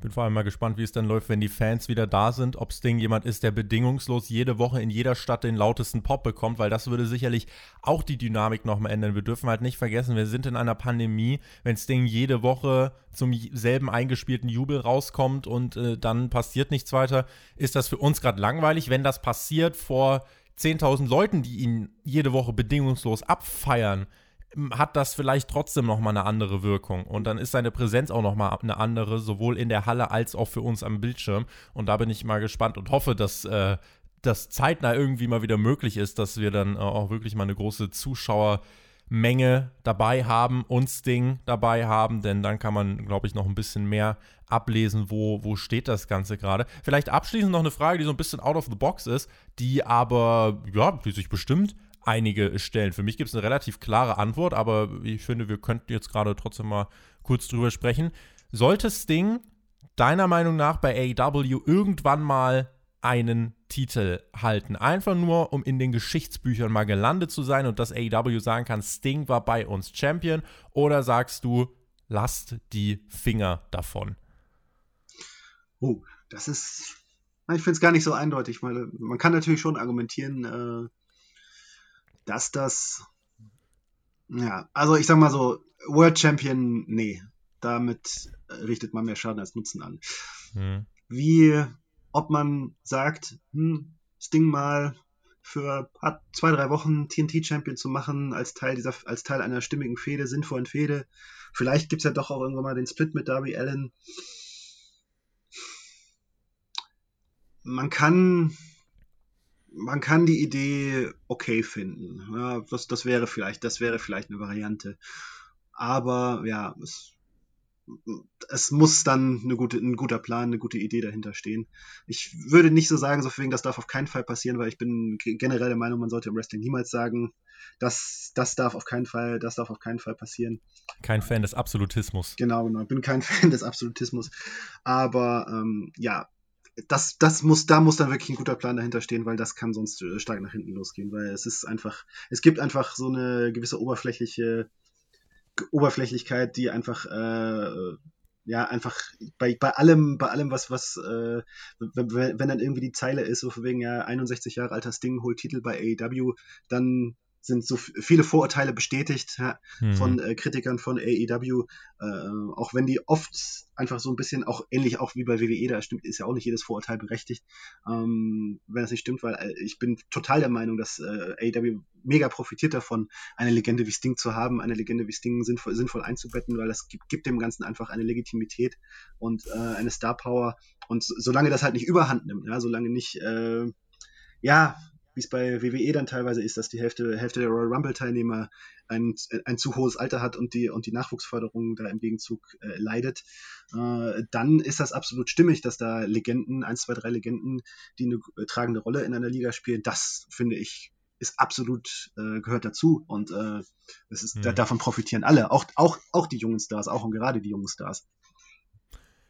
Bin vor allem mal gespannt, wie es dann läuft, wenn die Fans wieder da sind, ob Sting jemand ist, der bedingungslos jede Woche in jeder Stadt den lautesten Pop bekommt, weil das würde sicherlich auch die Dynamik nochmal ändern. Wir dürfen halt nicht vergessen, wir sind in einer Pandemie. Wenn Sting jede Woche zum selben eingespielten Jubel rauskommt und äh, dann passiert nichts weiter, ist das für uns gerade langweilig. Wenn das passiert vor 10.000 Leuten, die ihn jede Woche bedingungslos abfeiern, hat das vielleicht trotzdem nochmal eine andere Wirkung. Und dann ist seine Präsenz auch nochmal eine andere, sowohl in der Halle als auch für uns am Bildschirm. Und da bin ich mal gespannt und hoffe, dass äh, das zeitnah irgendwie mal wieder möglich ist, dass wir dann äh, auch wirklich mal eine große Zuschauer- Menge dabei haben und Sting dabei haben, denn dann kann man, glaube ich, noch ein bisschen mehr ablesen, wo, wo steht das Ganze gerade. Vielleicht abschließend noch eine Frage, die so ein bisschen out of the box ist, die aber, ja, die sich bestimmt einige stellen. Für mich gibt es eine relativ klare Antwort, aber ich finde, wir könnten jetzt gerade trotzdem mal kurz drüber sprechen. Sollte Sting deiner Meinung nach bei AEW irgendwann mal einen Titel halten. Einfach nur, um in den Geschichtsbüchern mal gelandet zu sein und dass AEW sagen kann, Sting war bei uns Champion. Oder sagst du, lasst die Finger davon? Oh, das ist. Ich finde es gar nicht so eindeutig, weil man kann natürlich schon argumentieren, äh, dass das. Ja, also ich sag mal so, World Champion, nee, damit richtet man mehr Schaden als Nutzen an. Mhm. Wie, ob man sagt, hm, Sting mal für zwei, drei Wochen TNT-Champion zu machen, als Teil dieser, als Teil einer stimmigen Fehde, sinnvollen Fehde. Vielleicht gibt es ja doch auch irgendwann mal den Split mit Darby Allen. Man kann, man kann die Idee okay finden. Ja, das, das wäre vielleicht, das wäre vielleicht eine Variante. Aber ja, es es muss dann eine gute, ein guter Plan, eine gute Idee dahinter stehen. Ich würde nicht so sagen, so wegen, das darf auf keinen Fall passieren, weil ich bin generell der Meinung, man sollte im Wrestling niemals sagen, das, das darf auf keinen Fall, das darf auf keinen Fall passieren. Kein Fan des Absolutismus. Genau, genau. Ich bin kein Fan des Absolutismus. Aber ähm, ja, das, das muss, da muss dann wirklich ein guter Plan dahinter stehen, weil das kann sonst äh, stark nach hinten losgehen, weil es ist einfach, es gibt einfach so eine gewisse oberflächliche Oberflächlichkeit, die einfach äh, ja einfach bei, bei allem, bei allem, was, was, äh, wenn, wenn dann irgendwie die Zeile ist, so von wegen ja 61 Jahre alter Sting holt Titel bei AEW, dann sind so viele Vorurteile bestätigt ja, mhm. von äh, Kritikern von AEW, äh, auch wenn die oft einfach so ein bisschen auch ähnlich auch wie bei WWE, da stimmt, ist ja auch nicht jedes Vorurteil berechtigt, ähm, wenn das nicht stimmt, weil äh, ich bin total der Meinung, dass äh, AEW mega profitiert davon, eine Legende wie Sting zu haben, eine Legende wie Sting sinnvoll, sinnvoll einzubetten, weil das gibt, gibt dem Ganzen einfach eine Legitimität und äh, eine Star Power und solange das halt nicht überhand nimmt, ja, solange nicht äh, ja, wie es bei WWE dann teilweise ist, dass die Hälfte, Hälfte der Royal Rumble-Teilnehmer ein, ein zu hohes Alter hat und die, und die Nachwuchsförderung da im Gegenzug äh, leidet, äh, dann ist das absolut stimmig, dass da Legenden, eins, zwei, drei Legenden, die eine tragende Rolle in einer Liga spielen, das finde ich ist absolut äh, gehört dazu und äh, das ist, mhm. da, davon profitieren alle, auch, auch, auch die jungen Stars, auch und gerade die jungen Stars.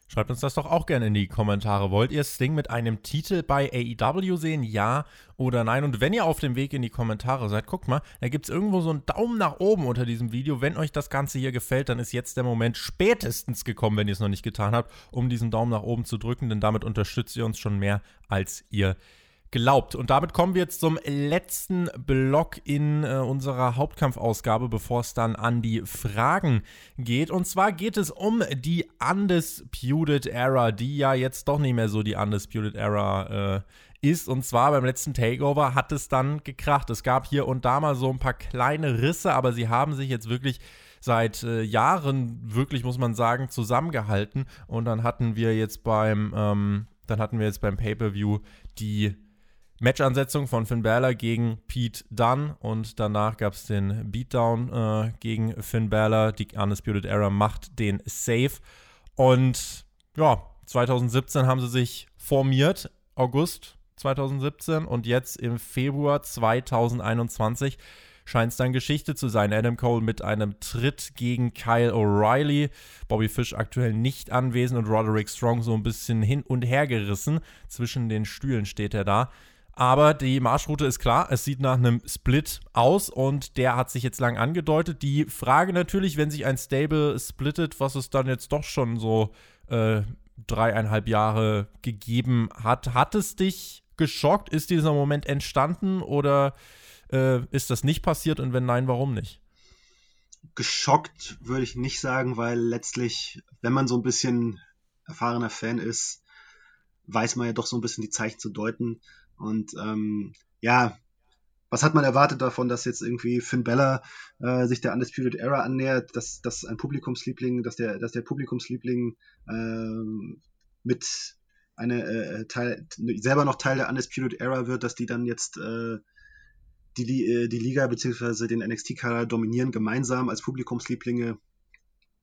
Schreibt uns das doch auch gerne in die Kommentare. Wollt ihr Sting mit einem Titel bei AEW sehen? Ja oder nein? Und wenn ihr auf dem Weg in die Kommentare seid, guckt mal, da gibt es irgendwo so einen Daumen nach oben unter diesem Video. Wenn euch das Ganze hier gefällt, dann ist jetzt der Moment spätestens gekommen, wenn ihr es noch nicht getan habt, um diesen Daumen nach oben zu drücken, denn damit unterstützt ihr uns schon mehr, als ihr glaubt. Und damit kommen wir jetzt zum letzten Block in äh, unserer Hauptkampfausgabe, bevor es dann an die Fragen geht. Und zwar geht es um die Undisputed Era, die ja jetzt doch nicht mehr so die Undisputed Era äh, ist. Und zwar beim letzten Takeover hat es dann gekracht. Es gab hier und da mal so ein paar kleine Risse, aber sie haben sich jetzt wirklich seit äh, Jahren, wirklich muss man sagen, zusammengehalten. Und dann hatten wir jetzt beim, ähm, dann hatten wir jetzt beim Pay-Per-View die Matchansetzung von Finn Balor gegen Pete Dunn und danach gab es den Beatdown äh, gegen Finn Balor. Die Undisputed Era macht den Save. Und ja, 2017 haben sie sich formiert, August 2017 und jetzt im Februar 2021 scheint es dann Geschichte zu sein. Adam Cole mit einem Tritt gegen Kyle O'Reilly, Bobby Fish aktuell nicht anwesend und Roderick Strong so ein bisschen hin und her gerissen. Zwischen den Stühlen steht er da. Aber die Marschroute ist klar, es sieht nach einem Split aus und der hat sich jetzt lang angedeutet. Die Frage natürlich, wenn sich ein Stable splittet, was es dann jetzt doch schon so äh, dreieinhalb Jahre gegeben hat, hat es dich geschockt? Ist dieser Moment entstanden oder äh, ist das nicht passiert und wenn nein, warum nicht? Geschockt würde ich nicht sagen, weil letztlich, wenn man so ein bisschen erfahrener Fan ist, weiß man ja doch so ein bisschen die Zeichen zu deuten. Und ähm, ja, was hat man erwartet davon, dass jetzt irgendwie Finn Bella äh, sich der Undisputed Era annähert, dass, dass ein Publikumsliebling, dass der, dass der Publikumsliebling äh, mit eine äh, Teil, selber noch Teil der Undisputed Era wird, dass die dann jetzt äh, die, äh, die Liga bzw. den NXT-Kader dominieren, gemeinsam als Publikumslieblinge.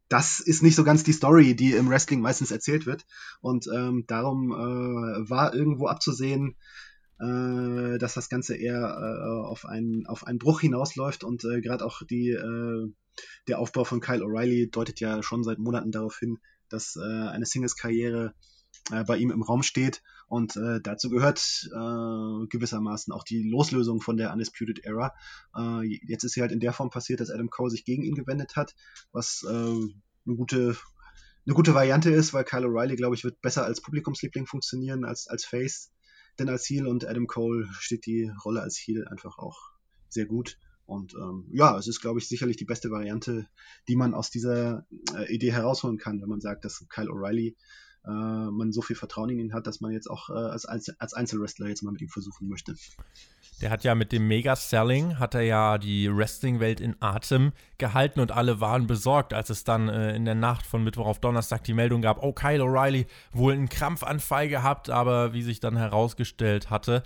Das ist nicht so ganz die Story, die im Wrestling meistens erzählt wird. Und ähm, darum äh, war irgendwo abzusehen, äh, dass das Ganze eher äh, auf, einen, auf einen Bruch hinausläuft und äh, gerade auch die, äh, der Aufbau von Kyle O'Reilly deutet ja schon seit Monaten darauf hin, dass äh, eine Singles-Karriere äh, bei ihm im Raum steht und dazu gehört gewissermaßen auch die Loslösung von der Undisputed Era. Jetzt ist sie halt in der Form passiert, dass Adam Cole sich gegen ihn gewendet hat, was eine gute eine gute Variante ist, weil Kyle O'Reilly, glaube ich, wird besser als Publikumsliebling funktionieren als als Face denn als Heel und Adam Cole steht die Rolle als Heel einfach auch sehr gut. Und ähm, ja, es ist, glaube ich, sicherlich die beste Variante, die man aus dieser äh, Idee herausholen kann, wenn man sagt, dass Kyle O'Reilly äh, man so viel Vertrauen in ihn hat, dass man jetzt auch äh, als, als Einzelwrestler jetzt mal mit ihm versuchen möchte. Der hat ja mit dem Mega-Selling, hat er ja die Wrestling-Welt in Atem gehalten und alle waren besorgt, als es dann äh, in der Nacht von Mittwoch auf Donnerstag die Meldung gab, oh, Kyle O'Reilly wohl einen Krampfanfall gehabt, aber wie sich dann herausgestellt hatte,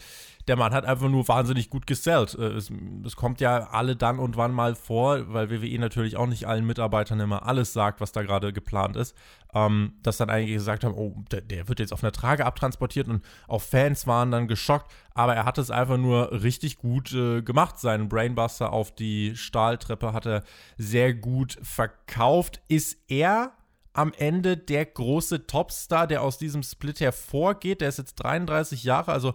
der Mann hat einfach nur wahnsinnig gut gesellt. Äh, es, es, kommt ja alle dann und wann mal vor, weil WWE natürlich auch nicht allen Mitarbeitern immer alles sagt, was da gerade geplant ist, ähm, dass dann einige gesagt haben, oh, der, der, wird jetzt auf einer Trage abtransportiert und auch Fans waren dann geschockt, aber er hat es einfach nur richtig gut äh, gemacht. Seinen Brainbuster auf die Stahltreppe hat er sehr gut verkauft. Ist er am Ende der große Topstar, der aus diesem Split hervorgeht? Der ist jetzt 33 Jahre, also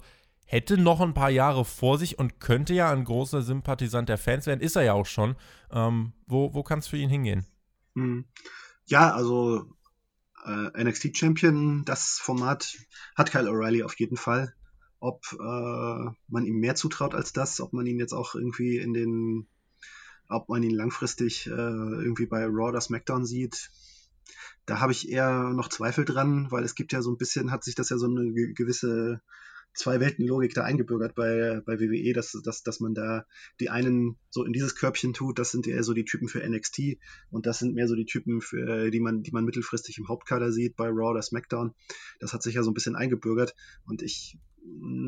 hätte noch ein paar Jahre vor sich und könnte ja ein großer Sympathisant der Fans werden. Ist er ja auch schon. Ähm, wo wo kann es für ihn hingehen? Hm. Ja, also äh, NXT Champion, das Format hat Kyle O'Reilly auf jeden Fall. Ob äh, man ihm mehr zutraut als das, ob man ihn jetzt auch irgendwie in den, ob man ihn langfristig äh, irgendwie bei Raw oder SmackDown sieht, da habe ich eher noch Zweifel dran, weil es gibt ja so ein bisschen, hat sich das ja so eine gewisse Zwei-Welten-Logik da eingebürgert bei, bei WWE, dass, dass, dass man da die einen so in dieses Körbchen tut, das sind eher so die Typen für NXT und das sind mehr so die Typen, für, die, man, die man mittelfristig im Hauptkader sieht bei Raw oder SmackDown. Das hat sich ja so ein bisschen eingebürgert und ich,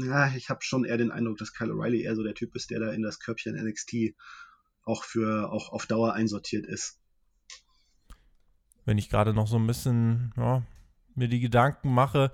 ja, ich habe schon eher den Eindruck, dass Kyle O'Reilly eher so der Typ ist, der da in das Körbchen NXT auch für auch auf Dauer einsortiert ist. Wenn ich gerade noch so ein bisschen ja, mir die Gedanken mache,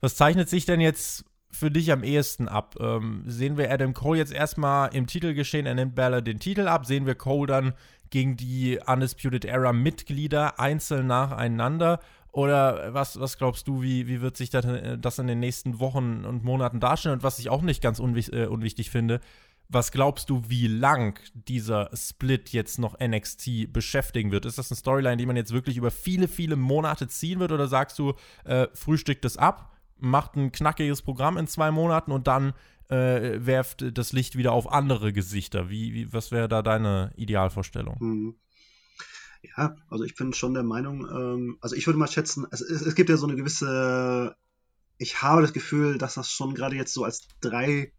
was zeichnet sich denn jetzt für dich am ehesten ab? Ähm, sehen wir Adam Cole jetzt erstmal im Titelgeschehen, er nimmt Balor den Titel ab, sehen wir Cole dann gegen die Undisputed Era Mitglieder einzeln nacheinander? Oder was, was glaubst du, wie, wie wird sich das, das in den nächsten Wochen und Monaten darstellen? Und was ich auch nicht ganz unwich, äh, unwichtig finde, was glaubst du, wie lang dieser Split jetzt noch NXT beschäftigen wird? Ist das eine Storyline, die man jetzt wirklich über viele, viele Monate ziehen wird? Oder sagst du, äh, frühstückt es ab? Macht ein knackiges Programm in zwei Monaten und dann äh, werft das Licht wieder auf andere Gesichter. Wie, wie was wäre da deine Idealvorstellung? Hm. Ja, also ich bin schon der Meinung, ähm, also ich würde mal schätzen, es, es, es, gibt ja so eine gewisse, ich habe das Gefühl, dass das schon gerade jetzt so als drei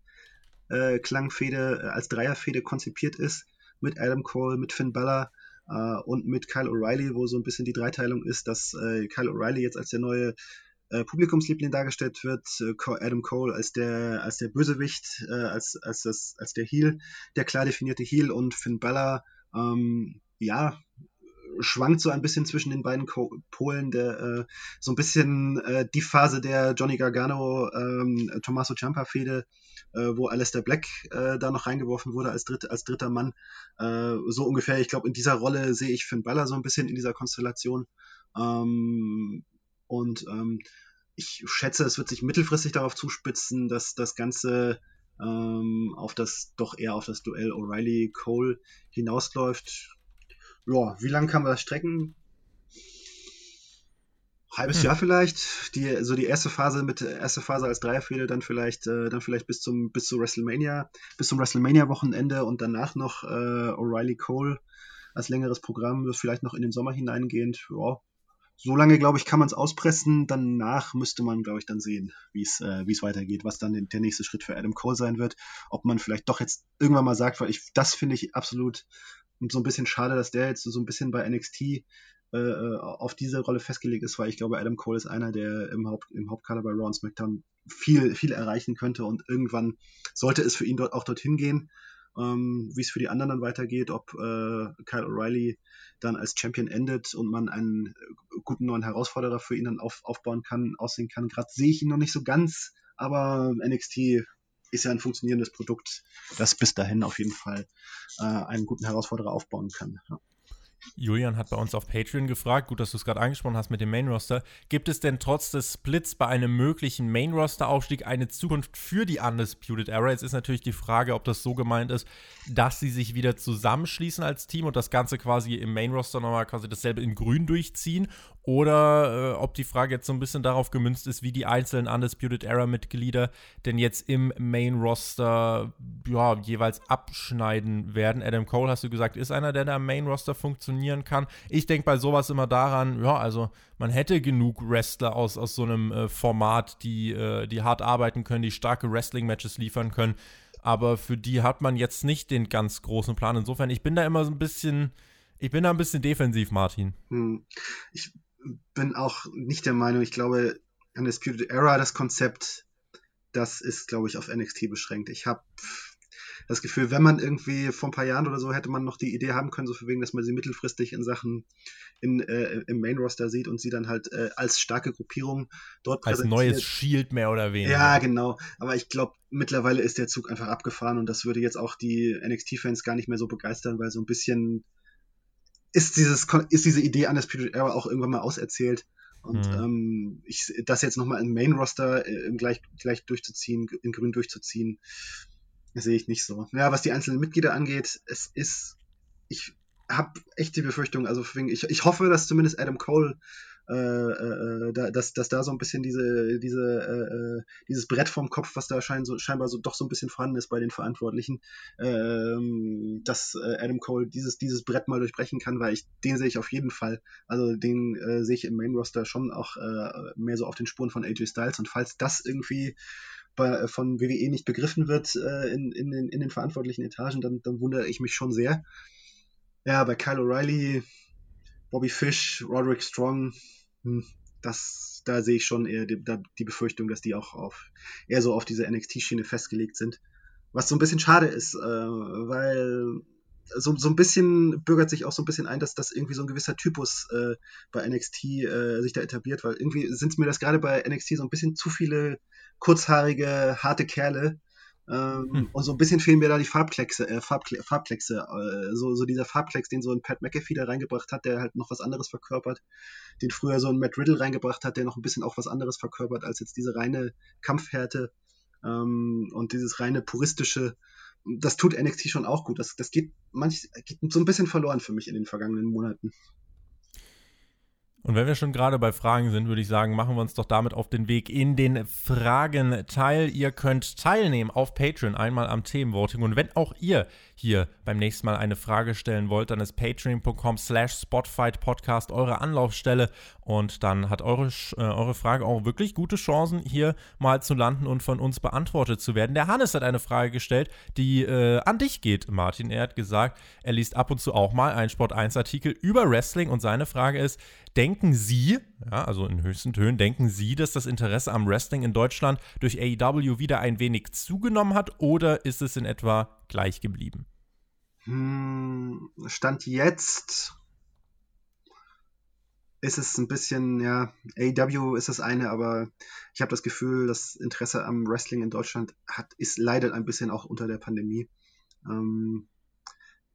äh, Klangfede, äh, als Dreierfede konzipiert ist, mit Adam Cole, mit Finn Balor äh, und mit Kyle O'Reilly, wo so ein bisschen die Dreiteilung ist, dass äh, Kyle O'Reilly jetzt als der neue äh, Publikumsliebling dargestellt wird, äh, Adam Cole als der, als der Bösewicht, äh, als, als, das, als der Heel, der klar definierte Heel und Finn Balor, ähm, ja, schwankt so ein bisschen zwischen den beiden Co Polen, der äh, so ein bisschen äh, die Phase der Johnny Gargano, ähm, Tommaso Ciampa Fehde, äh, wo Alistair Black da noch reingeworfen wurde als, dritt, als dritter Mann. So ungefähr, ich glaube, in dieser Rolle sehe ich Finn Balor so ein bisschen in dieser Konstellation. Ähm, und ähm, ich schätze, es wird sich mittelfristig darauf zuspitzen, dass das Ganze ähm, auf das doch eher auf das Duell O'Reilly-Cole hinausläuft. Ja, wie lange kann man das strecken? Halbes hm. Jahr vielleicht. Die, so die erste Phase mit erste Phase als Dreierfehde, dann vielleicht, äh, dann vielleicht bis zum bis zu WrestleMania, bis zum WrestleMania-Wochenende und danach noch äh, O'Reilly Cole als längeres Programm, vielleicht noch in den Sommer hineingehend. Ja, so lange, glaube ich, kann man es auspressen. Danach müsste man, glaube ich, dann sehen, wie es äh, es weitergeht, was dann der nächste Schritt für Adam Cole sein wird. Ob man vielleicht doch jetzt irgendwann mal sagt, weil ich, das finde ich absolut so ein bisschen schade, dass der jetzt so ein bisschen bei NXT äh, äh, auf diese Rolle festgelegt ist, weil ich glaube, Adam Cole ist einer, der im, Haupt, im Hauptkader bei Raw und SmackDown viel, viel erreichen könnte und irgendwann sollte es für ihn dort auch dorthin gehen ähm, wie es für die anderen dann weitergeht, ob äh, Kyle O'Reilly dann als Champion endet und man einen äh, guten neuen Herausforderer für ihn dann auf, aufbauen kann, aussehen kann. Gerade sehe ich ihn noch nicht so ganz, aber NXT ist ja ein funktionierendes Produkt, das bis dahin auf jeden Fall äh, einen guten Herausforderer aufbauen kann. Ja. Julian hat bei uns auf Patreon gefragt, gut, dass du es gerade angesprochen hast mit dem Main Roster. Gibt es denn trotz des Splits bei einem möglichen Main Roster Aufstieg eine Zukunft für die Undisputed Era? Jetzt ist natürlich die Frage, ob das so gemeint ist, dass sie sich wieder zusammenschließen als Team und das Ganze quasi im Main Roster nochmal quasi dasselbe in Grün durchziehen oder äh, ob die Frage jetzt so ein bisschen darauf gemünzt ist, wie die einzelnen Undisputed Era-Mitglieder denn jetzt im Main-Roster ja, jeweils abschneiden werden. Adam Cole, hast du gesagt, ist einer, der da im Main-Roster funktionieren kann. Ich denke bei sowas immer daran, ja, also man hätte genug Wrestler aus, aus so einem äh, Format, die, äh, die hart arbeiten können, die starke Wrestling-Matches liefern können. Aber für die hat man jetzt nicht den ganz großen Plan. Insofern, ich bin da immer so ein bisschen. Ich bin da ein bisschen defensiv, Martin. Hm. Ich bin auch nicht der Meinung, ich glaube, Undisputed Era, das Konzept, das ist, glaube ich, auf NXT beschränkt. Ich habe das Gefühl, wenn man irgendwie vor ein paar Jahren oder so hätte man noch die Idee haben können, so für wegen, dass man sie mittelfristig in Sachen in, äh, im Main Roster sieht und sie dann halt äh, als starke Gruppierung dort als präsentiert. Als neues Shield mehr oder weniger. Ja, genau. Aber ich glaube, mittlerweile ist der Zug einfach abgefahren und das würde jetzt auch die NXT-Fans gar nicht mehr so begeistern, weil so ein bisschen ist, dieses, ist diese Idee Undisputed Era auch irgendwann mal auserzählt. Und mhm. ähm, ich, das jetzt nochmal im Main-Roster äh, gleich, gleich durchzuziehen, in grün durchzuziehen, sehe ich nicht so. Ja, was die einzelnen Mitglieder angeht, es ist, ich habe echt die Befürchtung, also ich, ich hoffe, dass zumindest Adam Cole äh, äh, da, dass, dass da so ein bisschen diese, diese, äh, äh, dieses Brett vom Kopf, was da schein, so, scheinbar so doch so ein bisschen vorhanden ist bei den Verantwortlichen, ähm, dass äh, Adam Cole dieses, dieses Brett mal durchbrechen kann, weil ich den sehe ich auf jeden Fall. Also den äh, sehe ich im Main Roster schon auch äh, mehr so auf den Spuren von AJ Styles und falls das irgendwie bei, von WWE nicht begriffen wird äh, in, in, den, in den verantwortlichen Etagen, dann, dann wundere ich mich schon sehr. Ja, bei Kyle O'Reilly, Bobby Fish, Roderick Strong, hm, das, da sehe ich schon eher die, die, Befürchtung, dass die auch auf, eher so auf diese NXT-Schiene festgelegt sind. Was so ein bisschen schade ist, äh, weil so, so ein bisschen bürgert sich auch so ein bisschen ein, dass das irgendwie so ein gewisser Typus äh, bei NXT äh, sich da etabliert, weil irgendwie sind mir das gerade bei NXT so ein bisschen zu viele kurzhaarige, harte Kerle, ähm, hm. Und so ein bisschen fehlen mir da die Farbkleckse, äh, Farbkle Farbkleckse, äh, so, so dieser Farbklecks, den so ein Pat McAfee da reingebracht hat, der halt noch was anderes verkörpert, den früher so ein Matt Riddle reingebracht hat, der noch ein bisschen auch was anderes verkörpert als jetzt diese reine Kampfhärte ähm, und dieses reine puristische. Das tut NXT schon auch gut. Das, das geht, manch, geht so ein bisschen verloren für mich in den vergangenen Monaten. Und wenn wir schon gerade bei Fragen sind, würde ich sagen, machen wir uns doch damit auf den Weg in den Fragenteil. Ihr könnt teilnehmen auf Patreon einmal am Themenvoting. Und wenn auch ihr hier beim nächsten Mal eine Frage stellen wollt, dann ist patreon.com slash spotfightpodcast eure Anlaufstelle. Und dann hat eure, äh, eure Frage auch wirklich gute Chancen, hier mal zu landen und von uns beantwortet zu werden. Der Hannes hat eine Frage gestellt, die äh, an dich geht, Martin. Er hat gesagt, er liest ab und zu auch mal einen Sport 1 Artikel über Wrestling und seine Frage ist, Denken Sie, ja, also in höchsten Tönen, denken Sie, dass das Interesse am Wrestling in Deutschland durch AEW wieder ein wenig zugenommen hat oder ist es in etwa gleich geblieben? Hm, Stand jetzt ist es ein bisschen, ja, AEW ist das eine, aber ich habe das Gefühl, das Interesse am Wrestling in Deutschland hat, ist leider ein bisschen auch unter der Pandemie. Ähm,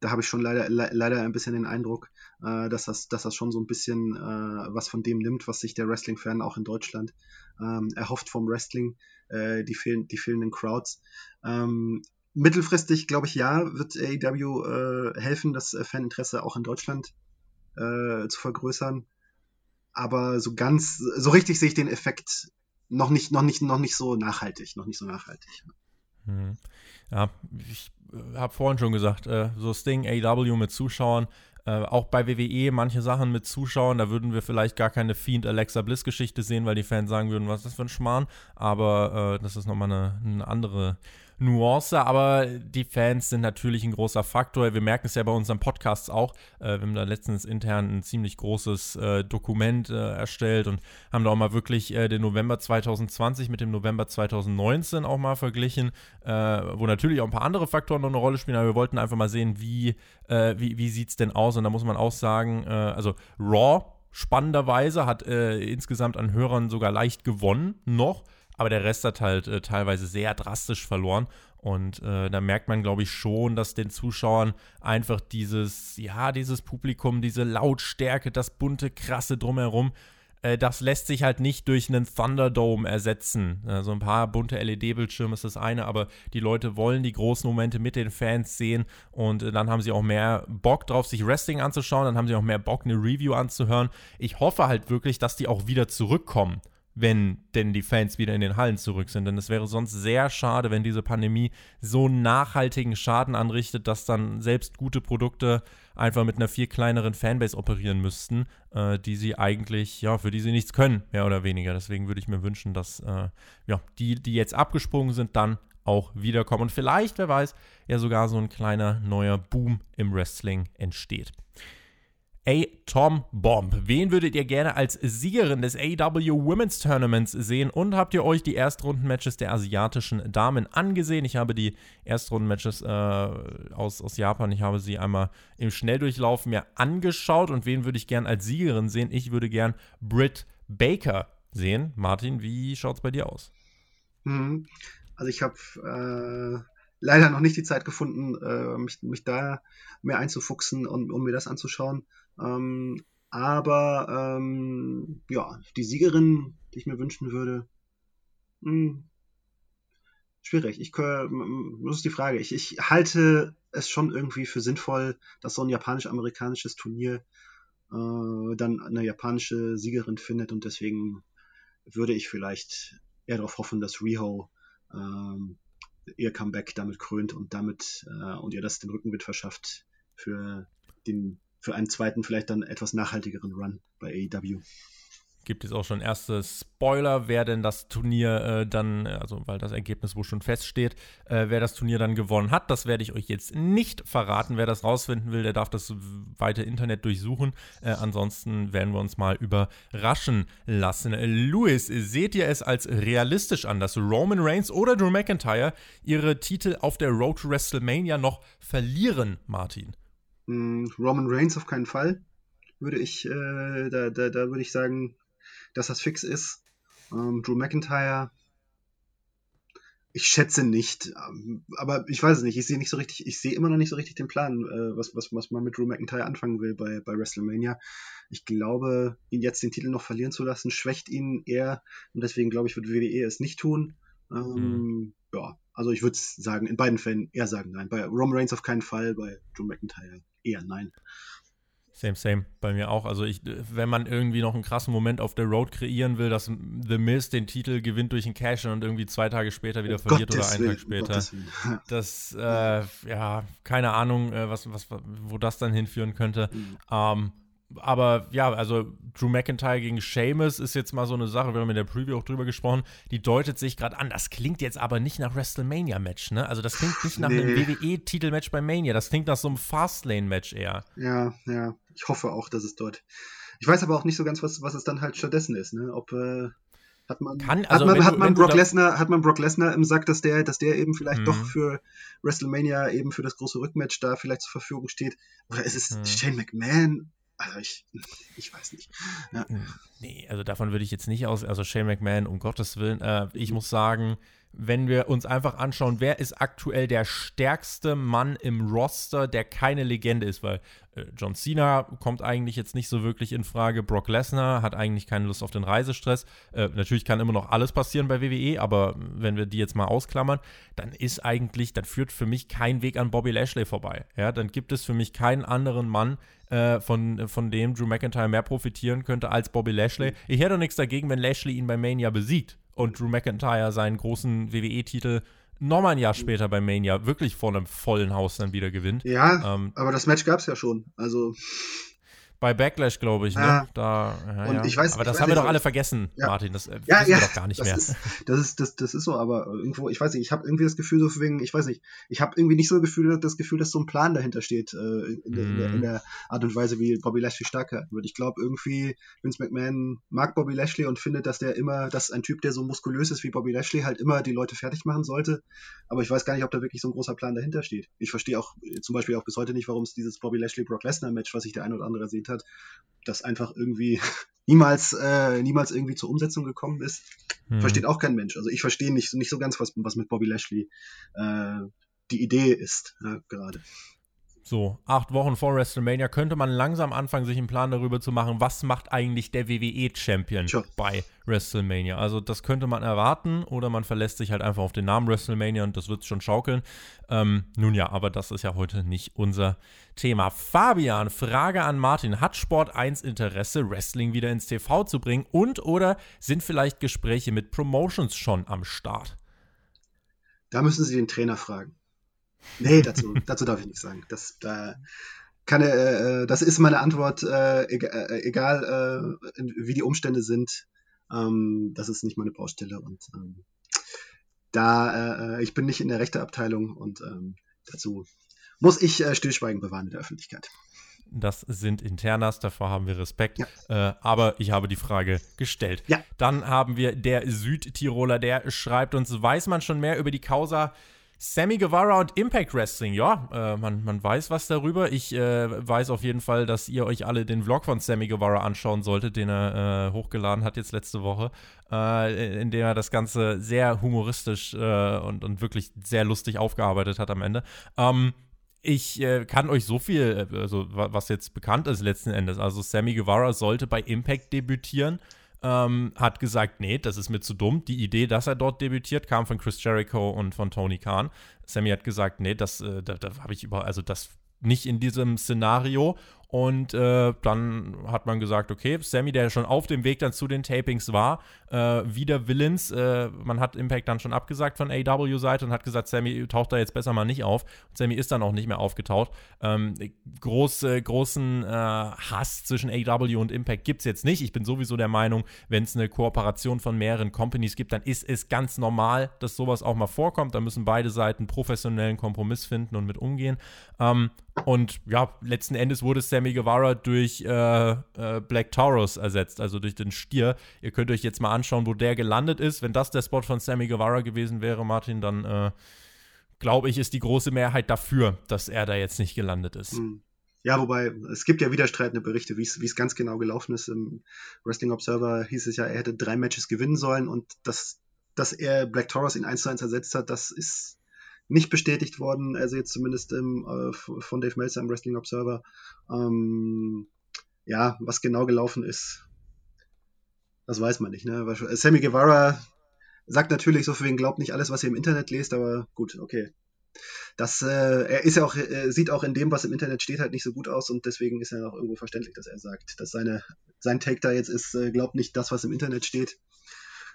da habe ich schon leider, le leider ein bisschen den Eindruck, äh, dass, das, dass das schon so ein bisschen äh, was von dem nimmt, was sich der Wrestling-Fan auch in Deutschland ähm, erhofft vom Wrestling, äh, die, fehlen, die fehlenden Crowds. Ähm, mittelfristig, glaube ich, ja, wird AEW äh, helfen, das äh, Faninteresse auch in Deutschland äh, zu vergrößern. Aber so ganz, so richtig sehe ich den Effekt noch nicht, noch nicht, noch nicht so nachhaltig, noch nicht so nachhaltig. Hm. Ja, ich habe vorhin schon gesagt, so Sting, AW mit Zuschauern, äh, auch bei WWE manche Sachen mit Zuschauern, da würden wir vielleicht gar keine Fiend Alexa Bliss Geschichte sehen, weil die Fans sagen würden, was ist das für ein Schmarrn. Aber äh, das ist nochmal eine, eine andere Nuance, aber die Fans sind natürlich ein großer Faktor. Wir merken es ja bei unseren Podcasts auch. Äh, wir haben da letztens intern ein ziemlich großes äh, Dokument äh, erstellt und haben da auch mal wirklich äh, den November 2020 mit dem November 2019 auch mal verglichen, äh, wo natürlich auch ein paar andere Faktoren noch eine Rolle spielen, aber wir wollten einfach mal sehen, wie, äh, wie, wie sieht es denn aus. Und da muss man auch sagen, also Raw spannenderweise hat insgesamt an Hörern sogar leicht gewonnen noch aber der Rest hat halt äh, teilweise sehr drastisch verloren. Und äh, da merkt man, glaube ich, schon, dass den Zuschauern einfach dieses, ja, dieses Publikum, diese Lautstärke, das bunte, krasse drumherum, äh, das lässt sich halt nicht durch einen Thunderdome ersetzen. So also ein paar bunte LED-Bildschirme ist das eine, aber die Leute wollen die großen Momente mit den Fans sehen und äh, dann haben sie auch mehr Bock drauf, sich Wrestling anzuschauen, dann haben sie auch mehr Bock, eine Review anzuhören. Ich hoffe halt wirklich, dass die auch wieder zurückkommen wenn denn die Fans wieder in den Hallen zurück sind. Denn es wäre sonst sehr schade, wenn diese Pandemie so nachhaltigen Schaden anrichtet, dass dann selbst gute Produkte einfach mit einer viel kleineren Fanbase operieren müssten, äh, die sie eigentlich, ja, für die sie nichts können, mehr oder weniger. Deswegen würde ich mir wünschen, dass äh, ja, die, die jetzt abgesprungen sind, dann auch wiederkommen. Und vielleicht, wer weiß, ja sogar so ein kleiner neuer Boom im Wrestling entsteht. A. Tom Bomb. Wen würdet ihr gerne als Siegerin des AW Women's Tournaments sehen? Und habt ihr euch die Erstrundenmatches der asiatischen Damen angesehen? Ich habe die Erstrundenmatches äh, aus, aus Japan, ich habe sie einmal im Schnelldurchlauf mir angeschaut. Und wen würde ich gerne als Siegerin sehen? Ich würde gern Britt Baker sehen. Martin, wie schaut es bei dir aus? Mhm. Also ich habe äh, leider noch nicht die Zeit gefunden, äh, mich, mich da mehr einzufuchsen und um mir das anzuschauen. Ähm, aber ähm, ja, die Siegerin, die ich mir wünschen würde, mh, hm, schwierig. Ich das ist die Frage. Ich, ich halte es schon irgendwie für sinnvoll, dass so ein japanisch-amerikanisches Turnier äh, dann eine japanische Siegerin findet und deswegen würde ich vielleicht eher darauf hoffen, dass Riho ähm, ihr Comeback damit krönt und damit äh, und ihr das den Rückenwind verschafft für den für einen zweiten, vielleicht dann etwas nachhaltigeren Run bei AEW. Gibt es auch schon erste Spoiler, wer denn das Turnier äh, dann, also weil das Ergebnis wohl schon feststeht, äh, wer das Turnier dann gewonnen hat. Das werde ich euch jetzt nicht verraten. Wer das rausfinden will, der darf das weite Internet durchsuchen. Äh, ansonsten werden wir uns mal überraschen lassen. Louis, seht ihr es als realistisch an, dass Roman Reigns oder Drew McIntyre ihre Titel auf der Road to WrestleMania noch verlieren, Martin? Hm, Roman Reigns auf keinen Fall, würde ich, äh, da, da, da würde ich sagen, dass das fix ist. Ähm, Drew McIntyre, ich schätze nicht, ähm, aber ich weiß es nicht. Ich sehe nicht so richtig, ich sehe immer noch nicht so richtig den Plan, äh, was, was, was man mit Drew McIntyre anfangen will bei, bei WrestleMania. Ich glaube, ihn jetzt den Titel noch verlieren zu lassen, schwächt ihn eher und deswegen glaube ich, wird WWE es nicht tun. Ähm, mhm. Ja, also ich würde sagen, in beiden Fällen eher sagen nein. Bei Roman Reigns auf keinen Fall, bei Drew McIntyre eher nein. Same, same. Bei mir auch. Also ich, wenn man irgendwie noch einen krassen Moment auf der Road kreieren will, dass The Miz den Titel gewinnt durch ein Cash und irgendwie zwei Tage später wieder oh verliert Gottes oder einen Tag später. das, äh, ja, keine Ahnung, äh, was, was, wo das dann hinführen könnte. Mhm. Ähm, aber ja, also Drew McIntyre gegen Sheamus ist jetzt mal so eine Sache, wir haben in der Preview auch drüber gesprochen, die deutet sich gerade an. Das klingt jetzt aber nicht nach WrestleMania-Match, ne? Also das klingt nicht nach nee. einem WWE-Titelmatch bei Mania, das klingt nach so einem Fastlane-Match eher. Ja, ja. Ich hoffe auch, dass es dort. Ich weiß aber auch nicht so ganz, was, was es dann halt stattdessen ist, ne? Ob äh, hat man, Kann, also hat man, hat man Brock Lesnar, hat man Brock Lesnar im Sack, dass der, dass der eben vielleicht mhm. doch für WrestleMania eben für das große Rückmatch da vielleicht zur Verfügung steht. Oder ist es mhm. Shane McMahon? Also ich, ich weiß nicht. Ja. Nee, also davon würde ich jetzt nicht aus, also Shane McMahon, um Gottes Willen. Äh, ich muss sagen, wenn wir uns einfach anschauen, wer ist aktuell der stärkste Mann im Roster, der keine Legende ist, weil äh, John Cena kommt eigentlich jetzt nicht so wirklich in Frage, Brock Lesnar hat eigentlich keine Lust auf den Reisestress. Äh, natürlich kann immer noch alles passieren bei WWE, aber wenn wir die jetzt mal ausklammern, dann ist eigentlich, dann führt für mich kein Weg an Bobby Lashley vorbei. Ja, dann gibt es für mich keinen anderen Mann, äh, von, von dem Drew McIntyre mehr profitieren könnte als Bobby Lashley. Ich hätte doch nichts dagegen, wenn Lashley ihn bei Mania besiegt und Drew McIntyre seinen großen WWE-Titel nochmal ein Jahr später bei Mania wirklich vor einem vollen Haus dann wieder gewinnt. Ja, ähm, aber das Match gab es ja schon. Also bei Backlash, glaube ich, ne? Ja. Da, ja, und ich weiß, aber das haben wir doch alle vergessen, ja. Martin. Das äh, ja, ja, wir doch gar nicht das mehr. Ist, das, ist, das, das ist so, aber irgendwo, ich weiß nicht, ich habe irgendwie das Gefühl, so wegen, ich weiß nicht, ich habe irgendwie nicht so das Gefühl, das Gefühl, dass so ein Plan dahinter steht, äh, in, der, mm. in, der, in, mhm. der, Art und Weise, wie Bobby Lashley stark wird. Ich glaube, irgendwie, Vince McMahon mag Bobby Lashley und findet, dass der immer, dass ein Typ, der so muskulös ist wie Bobby Lashley, halt immer die Leute fertig machen sollte. Aber ich weiß gar nicht, ob da wirklich so ein großer Plan dahinter steht. Ich verstehe auch zum Beispiel auch bis heute nicht, warum es dieses Bobby Lashley-Brock Lesnar-Match, was sich der ein oder andere ersehen hat, das einfach irgendwie niemals, äh, niemals irgendwie zur Umsetzung gekommen ist. Hm. Versteht auch kein Mensch. Also ich verstehe nicht, nicht so ganz, was, was mit Bobby Lashley äh, die Idee ist, ja, gerade. So, acht Wochen vor WrestleMania könnte man langsam anfangen, sich einen Plan darüber zu machen, was macht eigentlich der WWE-Champion sure. bei WrestleMania. Also das könnte man erwarten oder man verlässt sich halt einfach auf den Namen WrestleMania und das wird schon schaukeln. Ähm, nun ja, aber das ist ja heute nicht unser Thema. Fabian, Frage an Martin. Hat Sport 1 Interesse, Wrestling wieder ins TV zu bringen und oder sind vielleicht Gespräche mit Promotions schon am Start? Da müssen Sie den Trainer fragen. Nee, dazu, dazu darf ich nicht sagen. Das, da kann, äh, das ist meine Antwort, äh, egal, äh, egal äh, wie die Umstände sind. Ähm, das ist nicht meine Baustelle und ähm, da äh, ich bin nicht in der Rechteabteilung und ähm, dazu muss ich äh, Stillschweigen bewahren in der Öffentlichkeit. Das sind Internas, davor haben wir Respekt. Ja. Äh, aber ich habe die Frage gestellt. Ja. Dann haben wir der Südtiroler, der schreibt uns, weiß man schon mehr über die Causa Sammy Guevara und Impact Wrestling, ja, äh, man, man weiß was darüber. Ich äh, weiß auf jeden Fall, dass ihr euch alle den Vlog von Sammy Guevara anschauen solltet, den er äh, hochgeladen hat jetzt letzte Woche, äh, in dem er das Ganze sehr humoristisch äh, und, und wirklich sehr lustig aufgearbeitet hat am Ende. Ähm, ich äh, kann euch so viel, also was jetzt bekannt ist letzten Endes. Also Sammy Guevara sollte bei Impact debütieren ähm, hat gesagt, nee, das ist mir zu dumm. Die Idee, dass er dort debütiert, kam von Chris Jericho und von Tony Khan. Sammy hat gesagt, nee, das, äh, da, da habe ich über, also das nicht in diesem Szenario. Und äh, dann hat man gesagt, okay, Sammy, der schon auf dem Weg dann zu den Tapings war, äh, wieder Willens. Äh, man hat Impact dann schon abgesagt von AW-Seite und hat gesagt, Sammy taucht da jetzt besser mal nicht auf. Und Sammy ist dann auch nicht mehr aufgetaucht. Ähm, groß, großen äh, Hass zwischen AW und Impact gibt es jetzt nicht. Ich bin sowieso der Meinung, wenn es eine Kooperation von mehreren Companies gibt, dann ist es ganz normal, dass sowas auch mal vorkommt. Da müssen beide Seiten professionellen Kompromiss finden und mit umgehen. Ähm, und ja, letzten Endes wurde Sammy Guevara durch äh, äh, Black Taurus ersetzt, also durch den Stier. Ihr könnt euch jetzt mal anschauen, wo der gelandet ist. Wenn das der Spot von Sammy Guevara gewesen wäre, Martin, dann äh, glaube ich, ist die große Mehrheit dafür, dass er da jetzt nicht gelandet ist. Hm. Ja, wobei, es gibt ja widerstreitende Berichte, wie es ganz genau gelaufen ist. Im Wrestling Observer hieß es ja, er hätte drei Matches gewinnen sollen und dass, dass er Black Taurus in 1 zu 1 ersetzt hat, das ist nicht bestätigt worden, also jetzt zumindest im, äh, von Dave Meltzer im Wrestling Observer. Ähm, ja, was genau gelaufen ist, das weiß man nicht. Ne? Sammy Guevara sagt natürlich so für wen glaubt nicht alles, was ihr im Internet lest, aber gut, okay. Das, äh, er ist ja auch, äh, sieht auch in dem, was im Internet steht, halt nicht so gut aus und deswegen ist er auch irgendwo verständlich, dass er sagt, dass seine, sein Take da jetzt ist, äh, glaubt nicht das, was im Internet steht